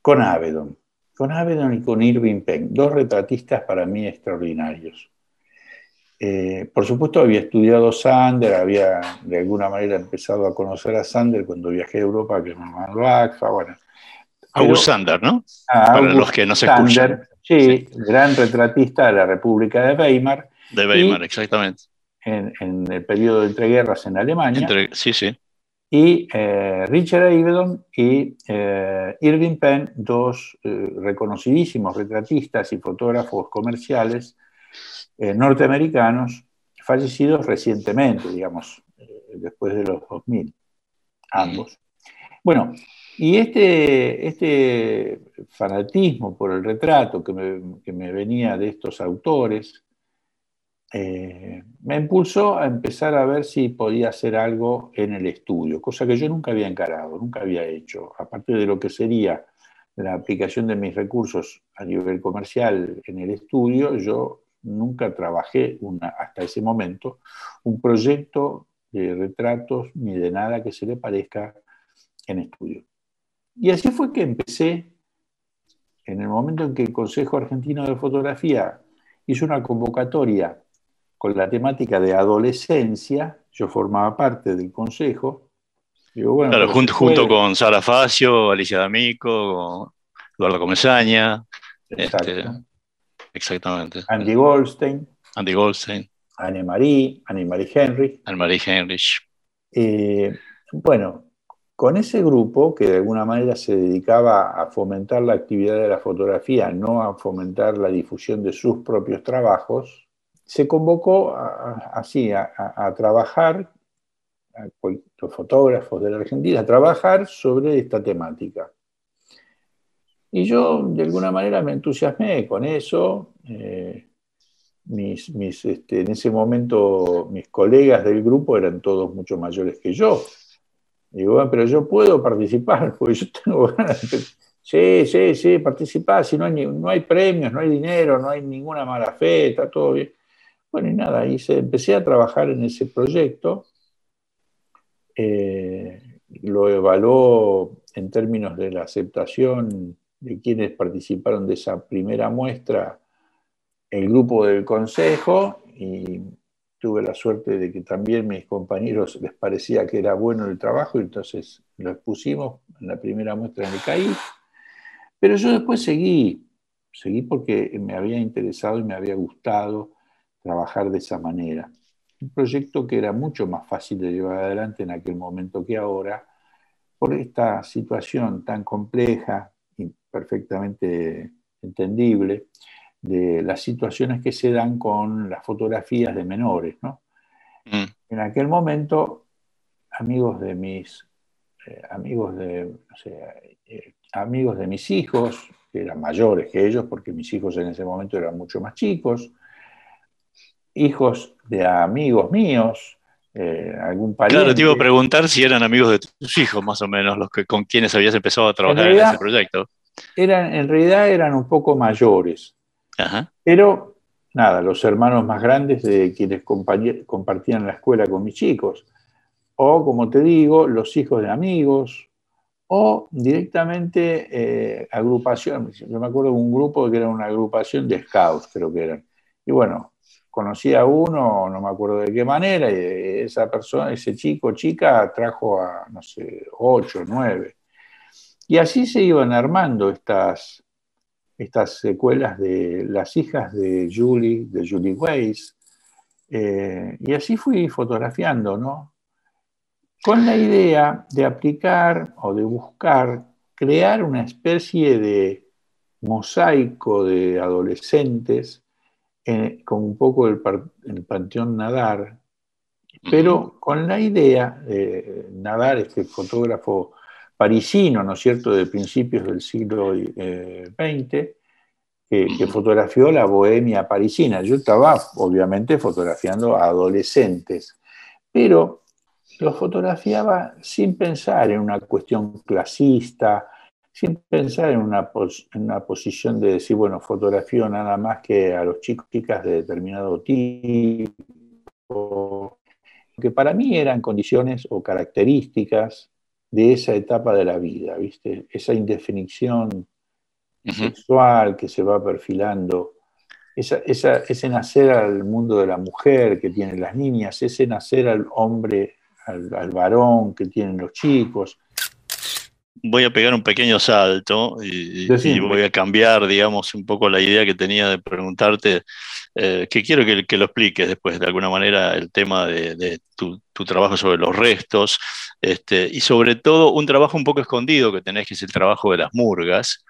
con Avedon. Con Avedon y con Irving Penn, dos retratistas para mí extraordinarios. Eh, por supuesto, había estudiado Sander, había de alguna manera empezado a conocer a Sander cuando viajé a Europa, que me mandó ACFA, bueno. August Sander, ¿no? Para los que no se Sander, Sí, gran retratista de la República de Weimar. De Weimar, exactamente. En, el periodo de entreguerras en Alemania. sí, sí. Y eh, Richard Avedon y eh, Irving Penn, dos reconocidísimos retratistas y fotógrafos comerciales eh, norteamericanos fallecidos recientemente, digamos, eh, después de los 2000, ambos. Bueno, y este, este fanatismo por el retrato que me, venía de estos autores, eh, me impulsó a empezar a ver si podía hacer algo en el estudio, cosa que yo nunca había encarado, nunca había hecho, aparte de lo que sería la aplicación de mis recursos a nivel comercial en el estudio, yo nunca trabajé hasta ese momento un proyecto de retratos ni de nada que se le parezca en estudio. Y así fue que empecé, en el momento en que el Consejo Argentino de Fotografía hizo una convocatoria con la temática de adolescencia, yo formaba parte del consejo. claro, junto, con Sara Facio, Alicia D'Amico, Eduardo Comesaña. Este, Exactamente. Andy Goldstein. Andy Goldstein. Anne-Marie, Anne-Marie Henry. Anne-Marie Henry. Eh, bueno, con ese grupo que de alguna manera se dedicaba a fomentar la actividad de la fotografía, no a fomentar la difusión de sus propios trabajos, se convocó así a, trabajar, los fotógrafos de la Argentina, a trabajar sobre esta temática. Y yo de alguna manera me entusiasmé con eso. Eh, mis, este, en ese momento mis colegas del grupo eran todos mucho mayores que yo. Digo, bueno, pero yo puedo participar, (laughs) porque yo tengo ganas de... (laughs) Sí, sí, sí, participar, si no hay, no hay premios, no hay dinero, no hay ninguna mala fe, está todo bien. Bueno, y nada, y empecé a trabajar en ese proyecto. Eh, lo evaluó en términos de la aceptación de quienes participaron de esa primera muestra el grupo del consejo y tuve la suerte de que también mis compañeros les parecía que era bueno el trabajo y entonces lo expusimos en la primera muestra en el CAI. Pero yo después seguí, seguí porque me había interesado y me había gustado trabajar de esa manera. Un proyecto que era mucho más fácil de llevar adelante en aquel momento que ahora, por esta situación tan compleja, perfectamente entendible de las situaciones que se dan con las fotografías de menores. ¿no? Mm. En aquel momento, amigos de mis, eh, amigos, de, eh, amigos de mis hijos, que eran mayores que ellos, porque mis hijos en ese momento eran mucho más chicos, hijos de amigos míos, eh, algún pariente. Claro, te iba a preguntar si eran amigos de tus hijos, más o menos, los que, con quienes habías empezado a trabajar en, ese proyecto. Eran, en realidad eran un poco mayores. Pero, nada, los hermanos más grandes de quienes compartían la escuela con mis chicos. O, como te digo, los hijos de amigos. O directamente eh, agrupación. Yo me acuerdo de un grupo que era una agrupación de scouts, creo que eran. Y bueno, conocí a uno, no me acuerdo de qué manera, y esa persona, ese chico chica trajo a, no sé, ocho, nueve. Y así se iban armando estas, estas secuelas de las hijas de Julie, de Julie Weiss, eh, y así fui fotografiando, ¿no? Con la idea de aplicar o de buscar crear una especie de mosaico de adolescentes con un poco el, el panteón Nadar, pero con la idea de Nadar, este fotógrafo parisino, ¿no es cierto?, de principios del siglo XX, eh, que, fotografió la bohemia parisina. Yo estaba, obviamente, fotografiando a adolescentes, pero los fotografiaba sin pensar en una cuestión clasista, sin pensar en una, en una posición de decir, bueno, fotografío nada más que a los chicos y chicas de determinado tipo, que para mí eran condiciones o características de esa etapa de la vida, ¿viste? Esa indefinición sexual que se va perfilando, ese nacer al mundo de la mujer que tienen las niñas, ese nacer al hombre, al varón que tienen los chicos, voy a pegar un pequeño salto y, voy a cambiar, digamos, un poco la idea que tenía de preguntarte, eh, que quiero que, lo expliques después, de alguna manera, el tema de, tu, trabajo sobre los restos, este, y sobre todo un trabajo un poco escondido que tenés, que es el trabajo de las murgas,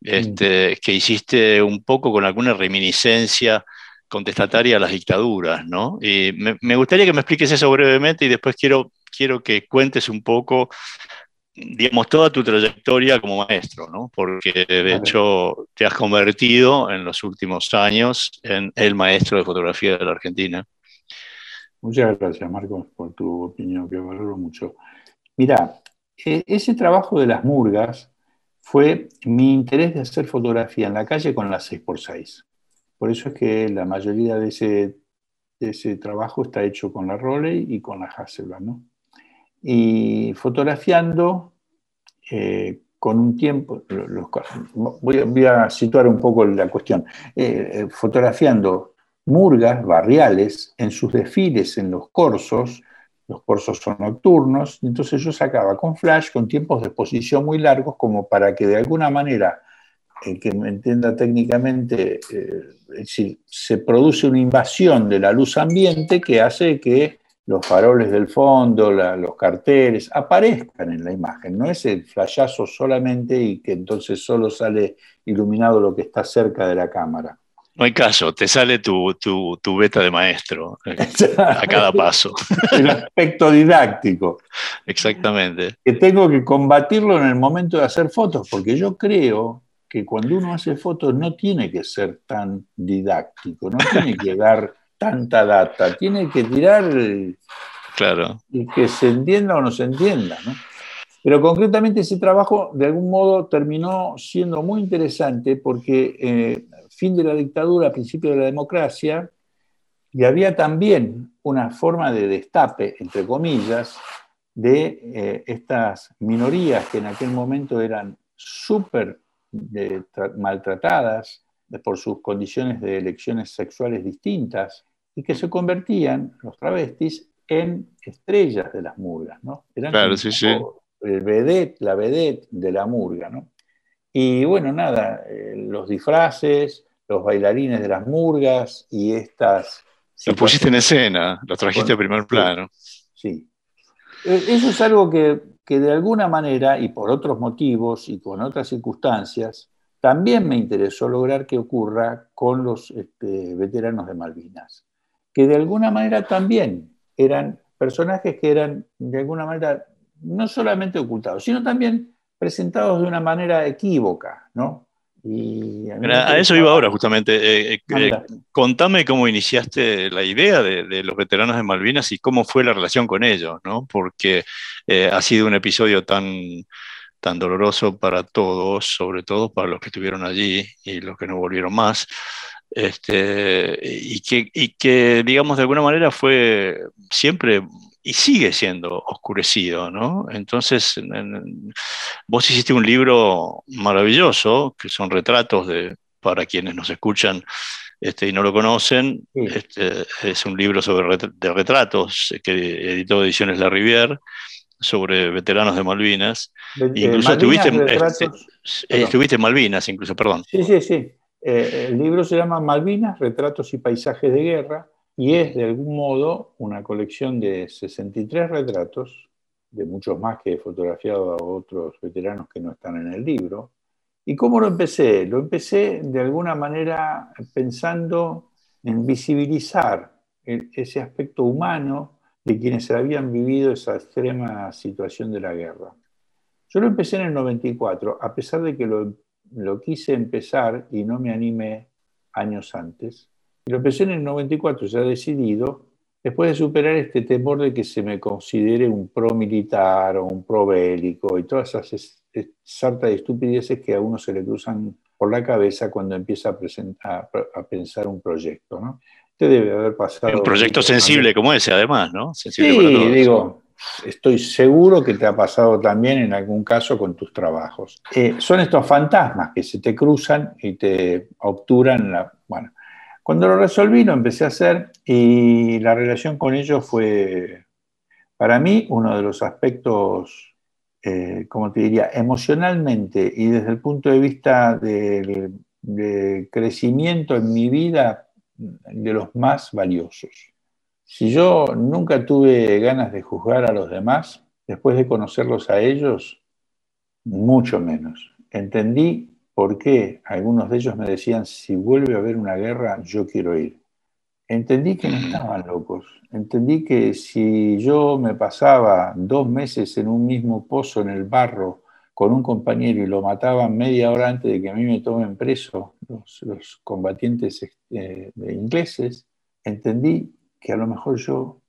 este, que hiciste un poco con alguna reminiscencia contestataria a las dictaduras, ¿no? Y me, me gustaría que me expliques eso brevemente y después quiero, quiero que cuentes un poco digamos, toda tu trayectoria como maestro, ¿no? Porque de hecho te has convertido en los últimos años en el maestro de fotografía de la Argentina. Muchas gracias, Marcos, por tu opinión, que valoro mucho. Mira, e, ese trabajo de las murgas fue mi interés de hacer fotografía en la calle con las 6x6. Por eso es que la mayoría de ese, de ese trabajo está hecho con la Roley y con la Hasselblad, ¿no? Y fotografiando eh, con un tiempo, voy, a, situar un poco la cuestión, eh, eh, fotografiando murgas barriales en sus desfiles en los corsos, los corsos son nocturnos, entonces yo sacaba con flash, con tiempos de exposición muy largos, como para que de alguna manera, el que me entienda técnicamente, se produce una invasión de la luz ambiente que hace que los faroles del fondo, los carteles, aparezcan en la imagen. No es el flashazo solamente y que entonces solo sale iluminado lo que está cerca de la cámara. No hay caso, te sale tu, tu, beta de maestro a cada paso. (laughs) El aspecto didáctico. Exactamente. Que tengo que combatirlo en el momento de hacer fotos, porque yo creo que cuando uno hace fotos no tiene que ser tan didáctico, no tiene que dar (laughs) tanta data, tiene que tirar claro. y que se entienda o no se entienda. ¿no? Pero concretamente ese trabajo de algún modo terminó siendo muy interesante porque eh, fin de la dictadura, principio de la democracia, y había también una forma de destape, entre comillas, de eh, estas minorías que en aquel momento eran súper eh, maltratadas, por sus condiciones de elecciones sexuales distintas y que se convertían, los travestis, en estrellas de las murgas, ¿no? Eran claro, sí, sí. El vedette, la vedette de la murga, ¿no? Y bueno, nada, eh, los disfraces, los bailarines de las murgas y estas... Lo pusiste en escena, lo trajiste a primer plano. Sí. E, eso es algo que, que de alguna manera y por otros motivos y con otras circunstancias también me interesó lograr que ocurra con los este, veteranos de Malvinas, que de alguna manera también eran personajes que eran de alguna manera no solamente ocultados, sino también presentados de una manera equívoca, ¿no? Y a, eso iba ahora justamente. Eh, eh, eh, contame cómo iniciaste la idea de, los veteranos de Malvinas y cómo fue la relación con ellos, ¿no? Porque ha sido un episodio tan tan doloroso para todos, sobre todo para los que estuvieron allí y los que no volvieron más. Este, y, que, y que, digamos, de alguna manera fue siempre y sigue siendo oscurecido, ¿no? Entonces, vos hiciste un libro maravilloso, que son retratos de, para quienes nos escuchan este, y no lo conocen, este, es un libro sobre de retratos que editó Ediciones La Rivière, sobre veteranos de Malvinas. incluso estuviste, este, estuviste, en Malvinas, incluso, perdón. Sí, sí, sí. Eh, el libro se llama Malvinas, Retratos y Paisajes de Guerra, y es de algún modo una colección de 63 retratos muchos más que he fotografiado a otros veteranos que no están en el libro. ¿Y cómo lo empecé? Lo empecé de alguna manera pensando en visibilizar ese aspecto humano de quienes habían vivido esa extrema situación de la guerra. Yo lo empecé en el 94, a pesar de que lo, lo quise empezar y no me animé años antes. Lo empecé en el 94, ya decidido, después de superar este temor de que se me considere un pro militar o un pro bélico y todas esas sartas de estupideces que a uno se le cruzan por la cabeza cuando empieza a, a pensar un proyecto. ¿no? Usted debe haber pasado. Un proyecto sensible como ese, además, ¿no? Sensible sí, digo, estoy seguro que te ha pasado también en algún caso con tus trabajos. Eh, son estos fantasmas que se te cruzan y te obturan la. Bueno, cuando lo resolví, lo empecé a hacer y la relación con ellos fue, para mí, uno de los aspectos, eh, como te diría, emocionalmente y desde el punto de vista del de crecimiento en mi vida de los más valiosos. Si yo nunca tuve ganas de juzgar a los demás, después de conocerlos a ellos, mucho menos. Entendí por qué algunos de ellos me decían, si vuelve a haber una guerra, yo quiero ir. Entendí que no estaban locos. Entendí que si yo me pasaba dos meses en un mismo pozo en el barro con un compañero y lo mataban media hora antes de que a mí me tomen preso los, combatientes eh, ingleses, entendí que a lo mejor yo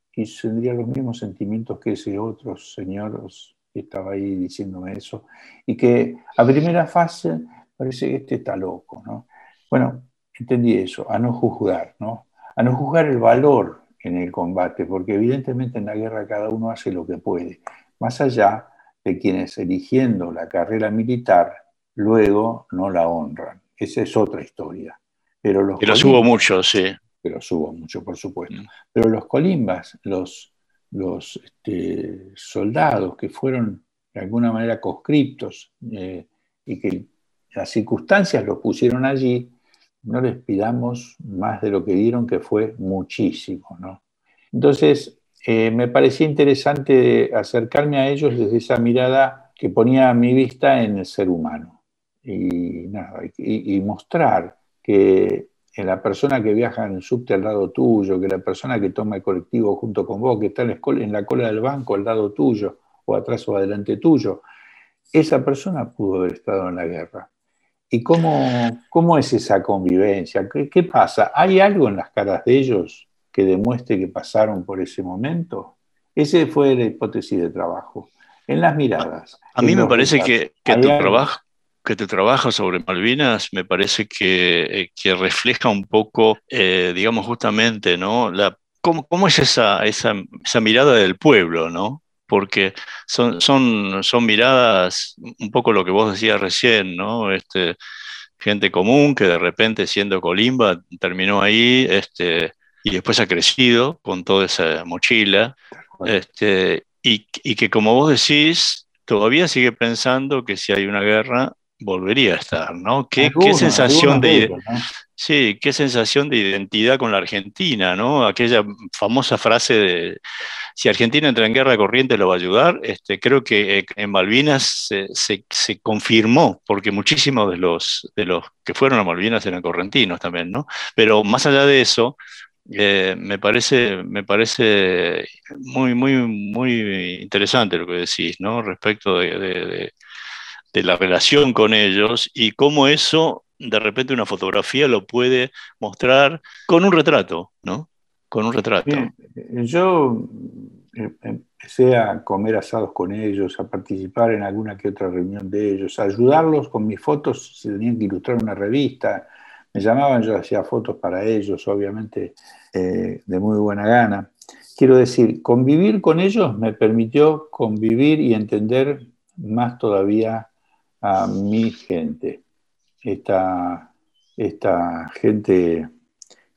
tendría los mismos sentimientos que ese otro señor que estaba ahí diciéndome eso, y que a primera fase parece que este está loco, ¿no? Bueno, entendí eso, a no juzgar, ¿no? A no juzgar el valor en el combate, porque evidentemente en la guerra cada uno hace lo que puede. Más allá de quienes eligiendo la carrera militar luego no la honran. Esa es otra historia. Pero los pero hubo mucho, sí. Pero hubo mucho, por supuesto. Mm. Pero los colimbas, los, los este, soldados que fueron de alguna manera conscriptos eh, y que las circunstancias los pusieron allí, no les pidamos más de lo que dieron, que fue muchísimo. ¿no? Entonces, eh, me parecía interesante acercarme a ellos desde esa mirada que ponía mi vista en el ser humano y, y, mostrar que la persona que viaja en el subte al lado tuyo, que la persona que toma el colectivo junto con vos, que está en la, en la cola del banco al lado tuyo, o atrás o adelante tuyo, esa persona pudo haber estado en la guerra. ¿Y cómo, cómo es esa convivencia? ¿Qué, ¿Qué, pasa? ¿Hay algo en las caras de ellos que demuestre que pasaron por ese momento. Esa fue la hipótesis de trabajo. En las miradas. A mí me parece que, que tu trabajo que tu trabajo sobre Malvinas me parece que, eh, refleja un poco, eh, digamos, justamente, ¿no? Cómo, cómo, es esa, esa, esa, mirada del pueblo, ¿no? Porque son, son, son miradas, un poco lo que vos decías recién, ¿no? Este, gente común que de repente siendo Colimba terminó ahí, este, y después ha crecido con toda esa mochila, este, y, que como vos decís, todavía sigue pensando que si hay una guerra, volvería a estar, ¿no? ¿Qué, qué sensación de... Sí, qué sensación de identidad con la Argentina, ¿no? Aquella famosa frase de si Argentina entra en guerra corriente lo va a ayudar. Este, creo que eh, en Malvinas se, se, confirmó, porque muchísimos de los, de los que fueron a Malvinas eran correntinos también, ¿no? Pero más allá de eso, eh, me, parece, me parece muy, muy, muy interesante lo que decís, ¿no? Respecto de, la relación con ellos y cómo eso, de repente, una fotografía lo puede mostrar con un retrato, ¿no? Con un retrato. yo eh, empecé a comer asados con ellos, a participar en alguna que otra reunión de ellos, a ayudarlos con mis fotos, si tenían que ilustrar una revista, me llamaban, yo hacía fotos para ellos, obviamente eh, de muy buena gana. Quiero decir, convivir con ellos me permitió convivir y entender más todavía a mi gente, esta, esta gente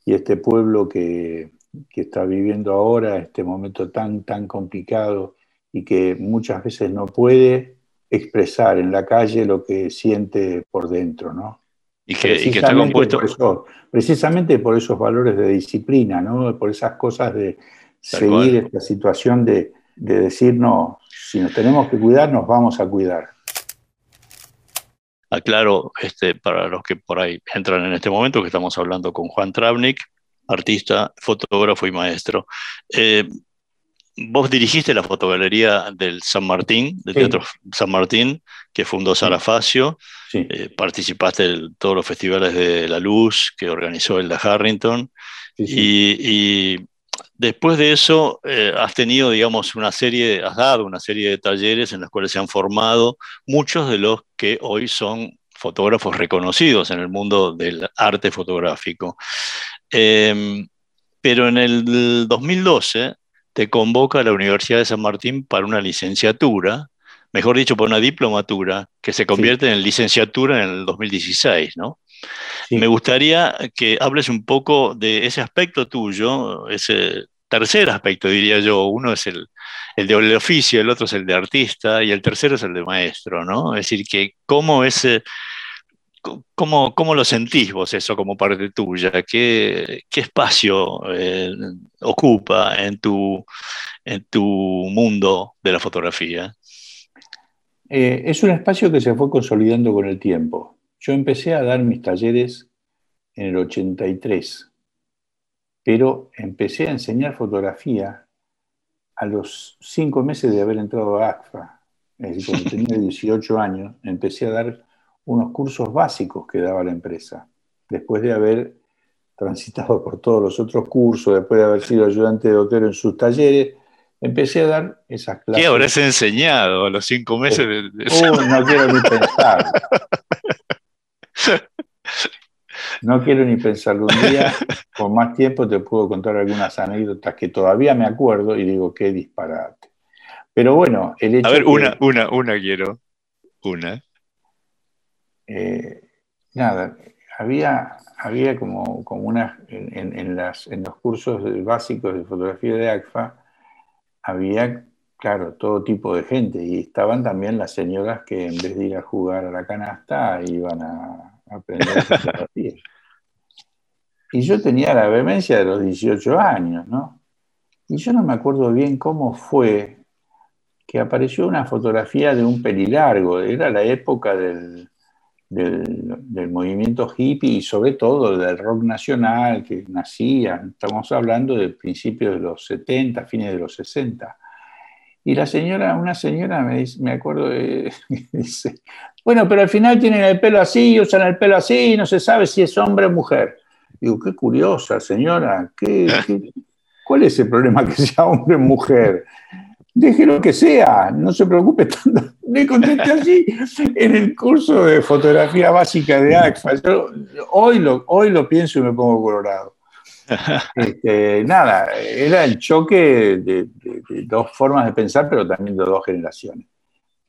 y este pueblo que, que está viviendo ahora, este momento tan, tan complicado y que muchas veces no puede expresar en la calle lo que siente por dentro, ¿no? Y que, está compuesto. precisamente por esos valores de disciplina, ¿no? por esas cosas de seguir esta situación de, de decir, no, si nos tenemos que cuidar, nos vamos a cuidar. Aclaro, este, para los que por ahí entran en este momento, que estamos hablando con Juan Travnik, artista, fotógrafo y maestro. Eh, vos dirigiste la fotogalería del San Martín, del Teatro San Martín, que fundó Sara Facio. Eh, participaste en todos los festivales de la luz que organizó el de Harrington. Y, después de eso eh, has tenido, digamos, una serie, has dado una serie de talleres en los cuales se han formado muchos de los que hoy son fotógrafos reconocidos en el mundo del arte fotográfico. Em, pero en el 2012 te convoca a la Universidad de San Martín para una licenciatura, mejor dicho, para una diplomatura, que se convierte en licenciatura en el 2016, ¿no? Me gustaría que hables un poco de ese aspecto tuyo, ese tercer aspecto, diría yo. Uno es el, el de oficio, el otro es el de artista y el tercero es el de maestro, ¿no? Es decir, que cómo ese ¿Cómo, ¿Cómo, lo sentís vos eso como parte tuya? ¿Qué, qué espacio eh, ocupa en tu, en tu mundo de la fotografía? Eh, es un espacio que se fue consolidando con el tiempo. Yo empecé a dar mis talleres en el 83, pero empecé a enseñar fotografía a los cinco meses de haber entrado a ACFA. Es decir, cuando (laughs) tenía 18 años, empecé a dar unos cursos básicos que daba la empresa, después de haber transitado por todos los otros cursos, después de haber sido ayudante de doctor en sus talleres, empecé a dar esas clases. ¿Qué habrás enseñado a los cinco meses de, uh, no quiero ni (laughs) pensar. No quiero ni pensarlo un día. Con más tiempo te puedo contar algunas anécdotas que todavía me acuerdo y digo, qué disparate. Pero bueno, el hecho A ver, una, una, una quiero. Una. Eh, nada, había, había como, como una, en, las, en los cursos básicos de fotografía de ACFA, había, claro, todo tipo de gente y estaban también las señoras que en vez de ir a jugar a la canasta iban a, aprender fotografía. Y yo tenía la vehemencia de los 18 años, ¿no? Y yo no me acuerdo bien cómo fue que apareció una fotografía de un pelilargo, era la época del, del, movimiento hippie y sobre todo del rock nacional que nacía, estamos hablando del principio de los 70, fines de los 60. Y la señora, una señora me, me acuerdo, (laughs) dice, bueno, pero al final tienen el pelo así, usan el pelo así, no se sabe si es hombre o mujer. Digo, qué curiosa, señora, ¿qué, (laughs) cuál es el problema que sea hombre o mujer? deje lo que sea, no se preocupe tanto. (laughs) Me contesté así en el curso de fotografía básica de ACFA. hoy, lo, hoy lo pienso y me pongo colorado. (laughs) Este, nada, era el choque de, dos formas de pensar, pero también de dos generaciones.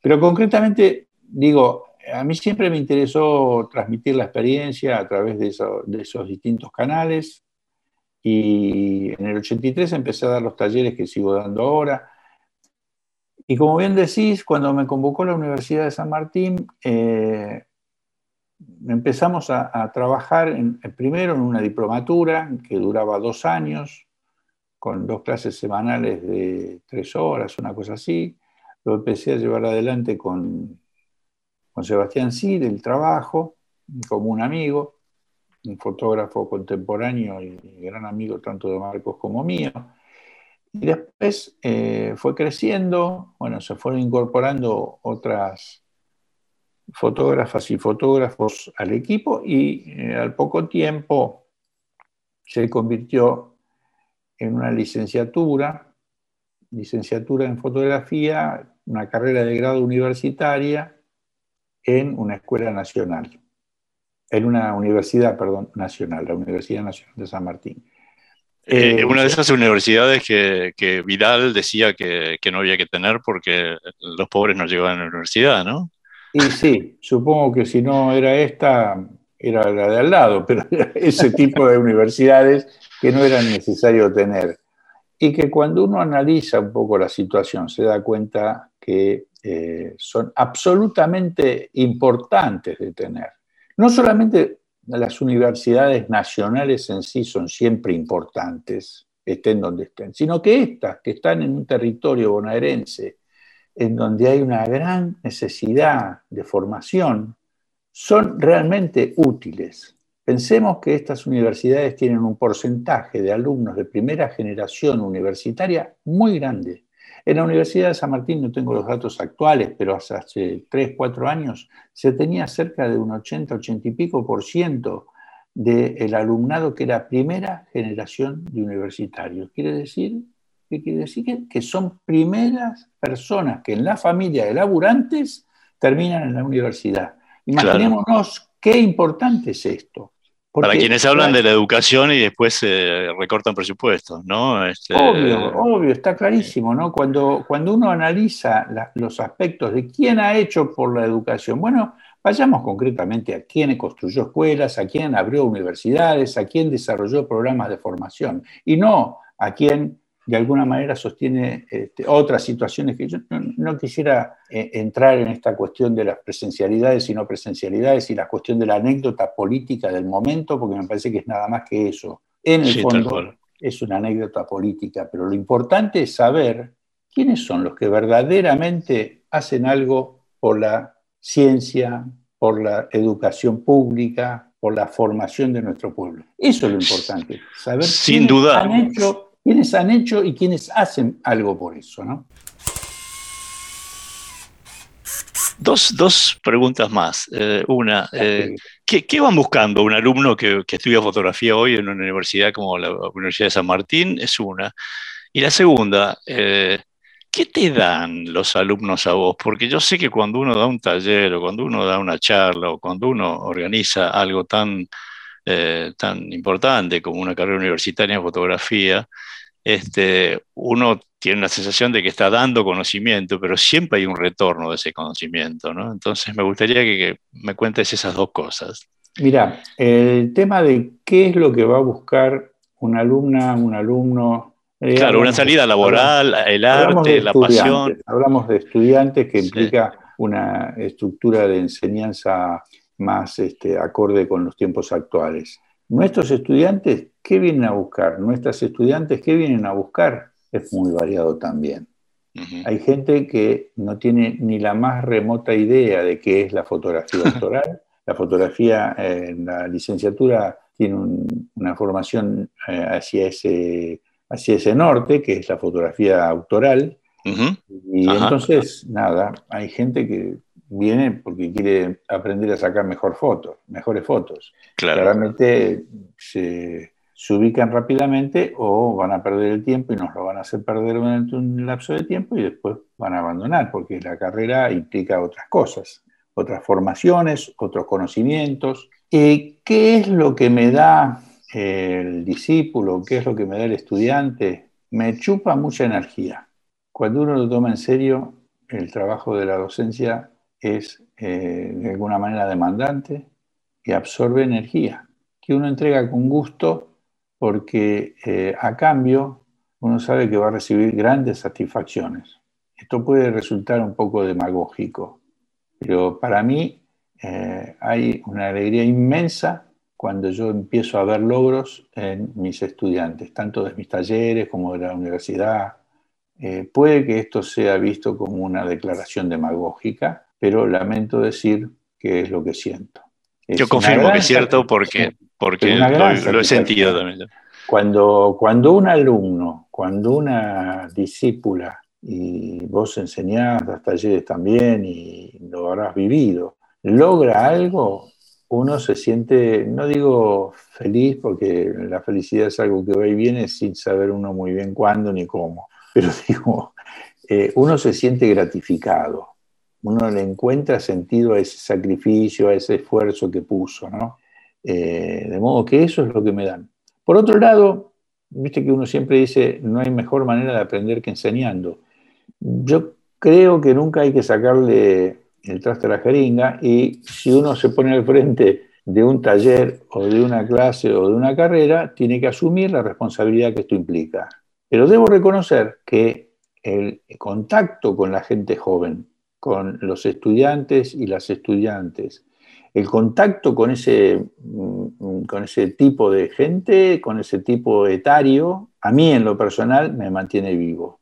Pero concretamente, digo, a mí siempre me interesó transmitir la experiencia a través de, esos distintos canales. Y en el 83 empecé a dar los talleres que sigo dando ahora y como bien decís, cuando me convocó la Universidad de San Martín, eh, empezamos a, trabajar primero en una diplomatura que duraba dos años, con dos clases semanales de tres horas, una cosa así. Lo empecé a llevar adelante con, con Sebastián Sí del trabajo, como un amigo, un fotógrafo contemporáneo y gran amigo tanto de Marcos como mío. Y después eh, fue creciendo, bueno, se fueron incorporando otras fotógrafas y fotógrafos al equipo y eh, al poco tiempo se convirtió en una licenciatura, licenciatura en fotografía, una carrera de grado universitaria en una escuela nacional, en una universidad, perdón, nacional, la Universidad Nacional de San Martín. Eh, eh, una de esas universidades que, que Vidal decía que, que, no había que tener porque los pobres no llegaban a la universidad, ¿no? Y sí, supongo que si no era esta, era la de al lado, (laughs) pero era ese tipo de universidades que no era necesario tener. Y que cuando uno analiza un poco la situación se da cuenta que eh, son absolutamente importantes de tener. No solamente las universidades nacionales en sí son siempre importantes, estén donde estén, sino que estas que están en un territorio bonaerense en donde hay una gran necesidad de formación, son realmente útiles. Pensemos que estas universidades tienen un porcentaje de alumnos de primera generación universitaria muy grande. En la Universidad de San Martín, no tengo los datos actuales, pero hace 3, 4 años se tenía cerca de un 80, 80 y pico por ciento del alumnado que era primera generación de universitarios. Quiere decir, ¿qué quiere decir? Que, son primeras personas que en la familia de laburantes terminan en la universidad. Imaginémonos qué importante es esto. Para quienes hablan de la educación y después se recortan presupuestos, ¿no? Este, obvio, obvio, está clarísimo, ¿no? Cuando, cuando uno analiza los aspectos de quién ha hecho por la educación, bueno, vayamos concretamente a quién construyó escuelas, a quién abrió universidades, a quién desarrolló programas de formación, y no a quién de alguna manera sostiene este, otras situaciones que yo no, quisiera eh, entrar en esta cuestión de las presencialidades y no presencialidades y la cuestión de la anécdota política del momento, porque me parece que es nada más que eso. En el fondo es una anécdota política, pero lo importante es saber quiénes son los que verdaderamente hacen algo por la ciencia, por la educación pública, por la formación de nuestro pueblo. Eso es lo importante, saber Sin duda. han hecho quiénes han hecho y quiénes hacen algo por eso, ¿no? Dos, preguntas más. Eh, una, eh, ¿qué, van buscando un alumno que, estudia fotografía hoy en una universidad como la Universidad de San Martín? Es una. Y la segunda, eh, ¿qué te dan los alumnos a vos? Porque yo sé que cuando uno da un taller o cuando uno da una charla o cuando uno organiza algo tan, tan importante como una carrera universitaria en fotografía, este, uno tiene la sensación de que está dando conocimiento, pero siempre hay un retorno de ese conocimiento, ¿no? Entonces me gustaría que, me cuentes esas dos cosas. Mira, el tema de qué es lo que va a buscar una alumna, un alumno. Eh, claro, una salida laboral, el arte, la pasión. Hablamos de estudiantes que implica una estructura de enseñanza más este, acorde con los tiempos actuales. Nuestros estudiantes, ¿qué vienen a buscar? Nuestras estudiantes, ¿qué vienen a buscar? Es muy variado también. Hay gente que no tiene ni la más remota idea de qué es la fotografía (laughs) autoral. la fotografía en la licenciatura tiene una formación eh, hacia, ese, hacia ese norte, que es la fotografía autoral. Y entonces, nada, hay gente que viene porque quiere aprender a sacar mejor fotos, mejores fotos. Claramente se, ubican rápidamente o van a perder el tiempo y nos lo van a hacer perder durante un lapso de tiempo y después van a abandonar porque la carrera implica otras cosas, otras formaciones, otros conocimientos. ¿Qué es lo que me da el discípulo? ¿Qué es lo que me da el estudiante? Me chupa mucha energía. Cuando uno lo toma en serio, el trabajo de la docencia es eh, de alguna manera demandante y absorbe energía, que uno entrega con gusto porque eh, a cambio uno sabe que va a recibir grandes satisfacciones. Esto puede resultar un poco demagógico, pero para mí eh, hay una alegría inmensa cuando yo empiezo a ver logros en mis estudiantes, tanto de mis talleres como de la universidad. puede que esto sea visto como una declaración demagógica, pero lamento decir que es lo que siento. Yo confirmo que es cierto porque, porque lo, he sentido también. Cuando, cuando un alumno, cuando una discípula, y vos enseñás, das talleres también y lo habrás vivido, logra algo, uno se siente, no digo feliz, porque la felicidad es algo que va y viene sin saber uno muy bien cuándo ni cómo, pero (laughs) digo, eh, uno se siente gratificado uno le encuentra sentido a ese sacrificio, a ese esfuerzo que puso, ¿no? Eh, de modo que eso es lo que me dan. Por otro lado, viste que uno siempre dice, no hay mejor manera de aprender que enseñando. Yo creo que nunca hay que sacarle el traste a la jeringa y si uno se pone al frente de un taller o de una clase o de una carrera, tiene que asumir la responsabilidad que esto implica. Pero debo reconocer que el contacto con la gente joven, con los estudiantes y las estudiantes, el contacto con ese, mm, con ese tipo de gente, con ese tipo etario, a mí en lo personal me mantiene vivo,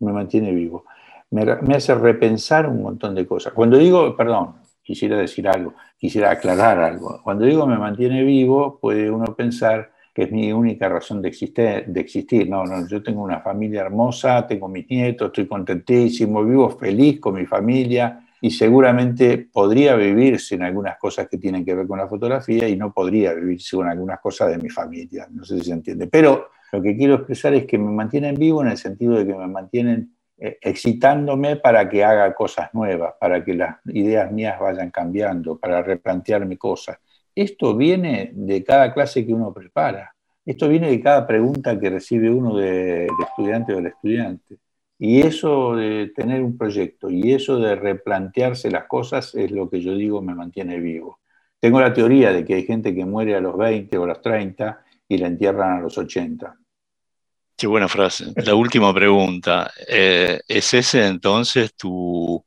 me mantiene vivo. Me, me hace repensar un montón de cosas. Cuando digo, perdón, quisiera decir algo, quisiera aclarar algo. Cuando digo me mantiene vivo, puede uno pensar que es mi única razón de existir, de existir. No, no, yo tengo una familia hermosa, tengo mis nietos, estoy contentísimo, vivo feliz con mi familia, y seguramente podría vivir sin algunas cosas que tienen que ver con la fotografía y no podría vivir sin algunas cosas de mi familia. No sé si se entiende. Pero lo que quiero expresar es que me mantienen vivo en el sentido de que me mantienen eh, excitándome para que haga cosas nuevas, para que las ideas mías vayan cambiando, para replantearme cosas. Esto viene de cada clase que uno prepara. Esto viene de cada pregunta que recibe uno del estudiante o del estudiante. Y eso de tener un proyecto y eso de replantearse las cosas es lo que yo digo me mantiene vivo. Tengo la teoría de que hay gente que muere a los 20 o a los 30 y la entierran a los 80. Qué buena frase. La última pregunta. Eh, ¿Es ese entonces tu,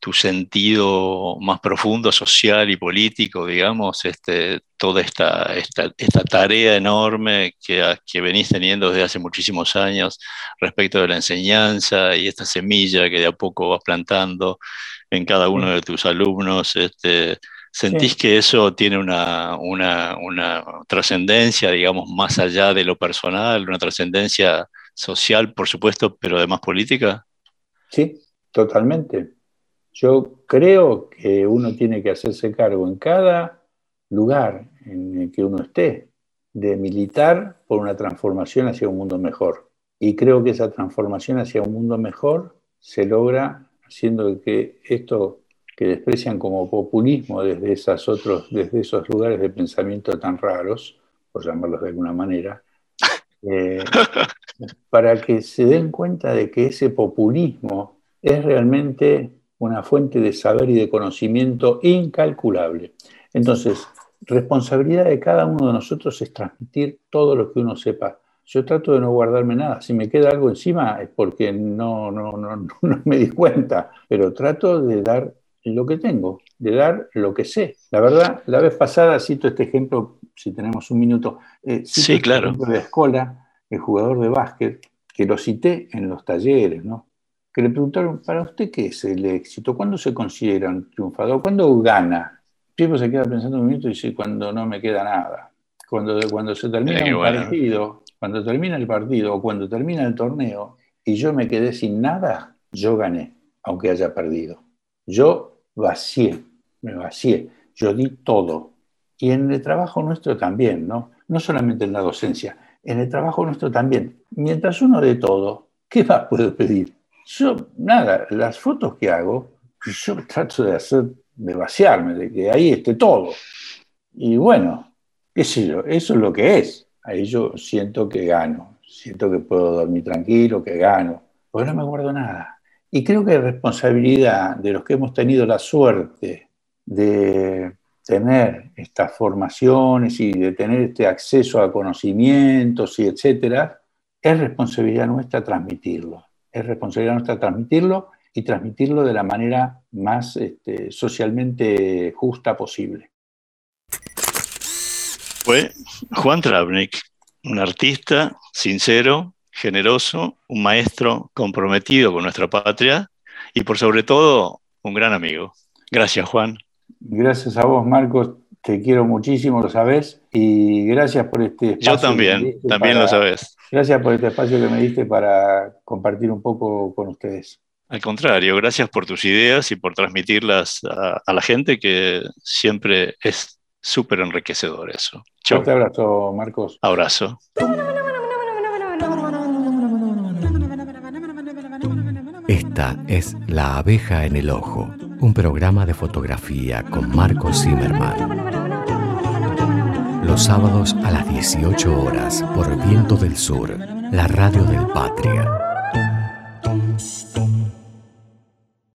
tu sentido más profundo, social y político, digamos, este, toda esta, esta, esta tarea enorme que, que, venís teniendo desde hace muchísimos años respecto de la enseñanza y esta semilla que de a poco vas plantando en cada uno de tus alumnos. Este, ¿Sentís que eso tiene una, una, una trascendencia, digamos, más allá de lo personal, una trascendencia social, por supuesto, pero además política? Sí, totalmente yo creo que uno tiene que hacerse cargo en cada lugar en el que uno esté de militar por una transformación hacia un mundo mejor. Y creo que esa transformación hacia un mundo mejor se logra haciendo que esto que desprecian como populismo desde, esas otros, desde esos lugares de pensamiento tan raros, por llamarlos de alguna manera, (laughs) eh, para que se den cuenta de que ese populismo es realmente una fuente de saber y de conocimiento incalculable. Entonces, responsabilidad de cada uno de nosotros es transmitir todo lo que uno sepa. Yo trato de no guardarme nada. Si me queda algo encima es porque no, no, no, no (laughs) me di cuenta, pero trato de dar lo que tengo, de dar lo que sé. La verdad, la vez pasada cito este ejemplo, si tenemos un minuto. Eh, sí, este claro. de escuela, el jugador de básquet, que lo cité en los talleres, ¿no? Que le preguntaron, ¿para usted qué es el éxito? ¿Cuándo se considera un triunfador? ¿Cuándo gana? El tipo se queda pensando un minuto y dice, cuando no me queda nada. Cuando, cuando se termina el partido, cuando termina el partido o cuando termina el torneo y yo me quedé sin nada, yo gané, aunque haya perdido. Yo vacié, me vacié, yo di todo. Y en el trabajo nuestro también, ¿no? No solamente en la docencia, en el trabajo nuestro también. Mientras uno de todo, ¿qué más puedo pedir? Yo, nada, las fotos que hago, yo trato de hacer, de vaciarme, de que ahí esté todo. Y bueno, qué sé yo, eso es lo que es. Ahí yo siento que gano, siento que puedo dormir tranquilo, que gano, porque no me guardo nada. Y creo que es responsabilidad de los que hemos tenido la suerte de tener estas formaciones y de tener este acceso a conocimientos y etcétera, es responsabilidad nuestra transmitirlo es responsabilidad nuestra transmitirlo y transmitirlo de la manera más este, socialmente justa posible. Fue Juan Travnik, un artista sincero, generoso, un maestro comprometido con nuestra patria y por sobre todo un gran amigo. Gracias, Juan. Gracias a vos, Marcos. Te quiero muchísimo, lo sabes, y gracias por este espacio. Yo también, también lo sabes. Gracias por este espacio que me diste para compartir un poco con ustedes. Al contrario, gracias por tus ideas y por transmitirlas a, la gente, que siempre es súper enriquecedor eso. Un abrazo, Marcos. Abrazo. Esta es La abeja en el ojo, un programa de fotografía con Marcos Zimmerman los sábados a las 18 horas por Viento del Sur, la radio del Patria.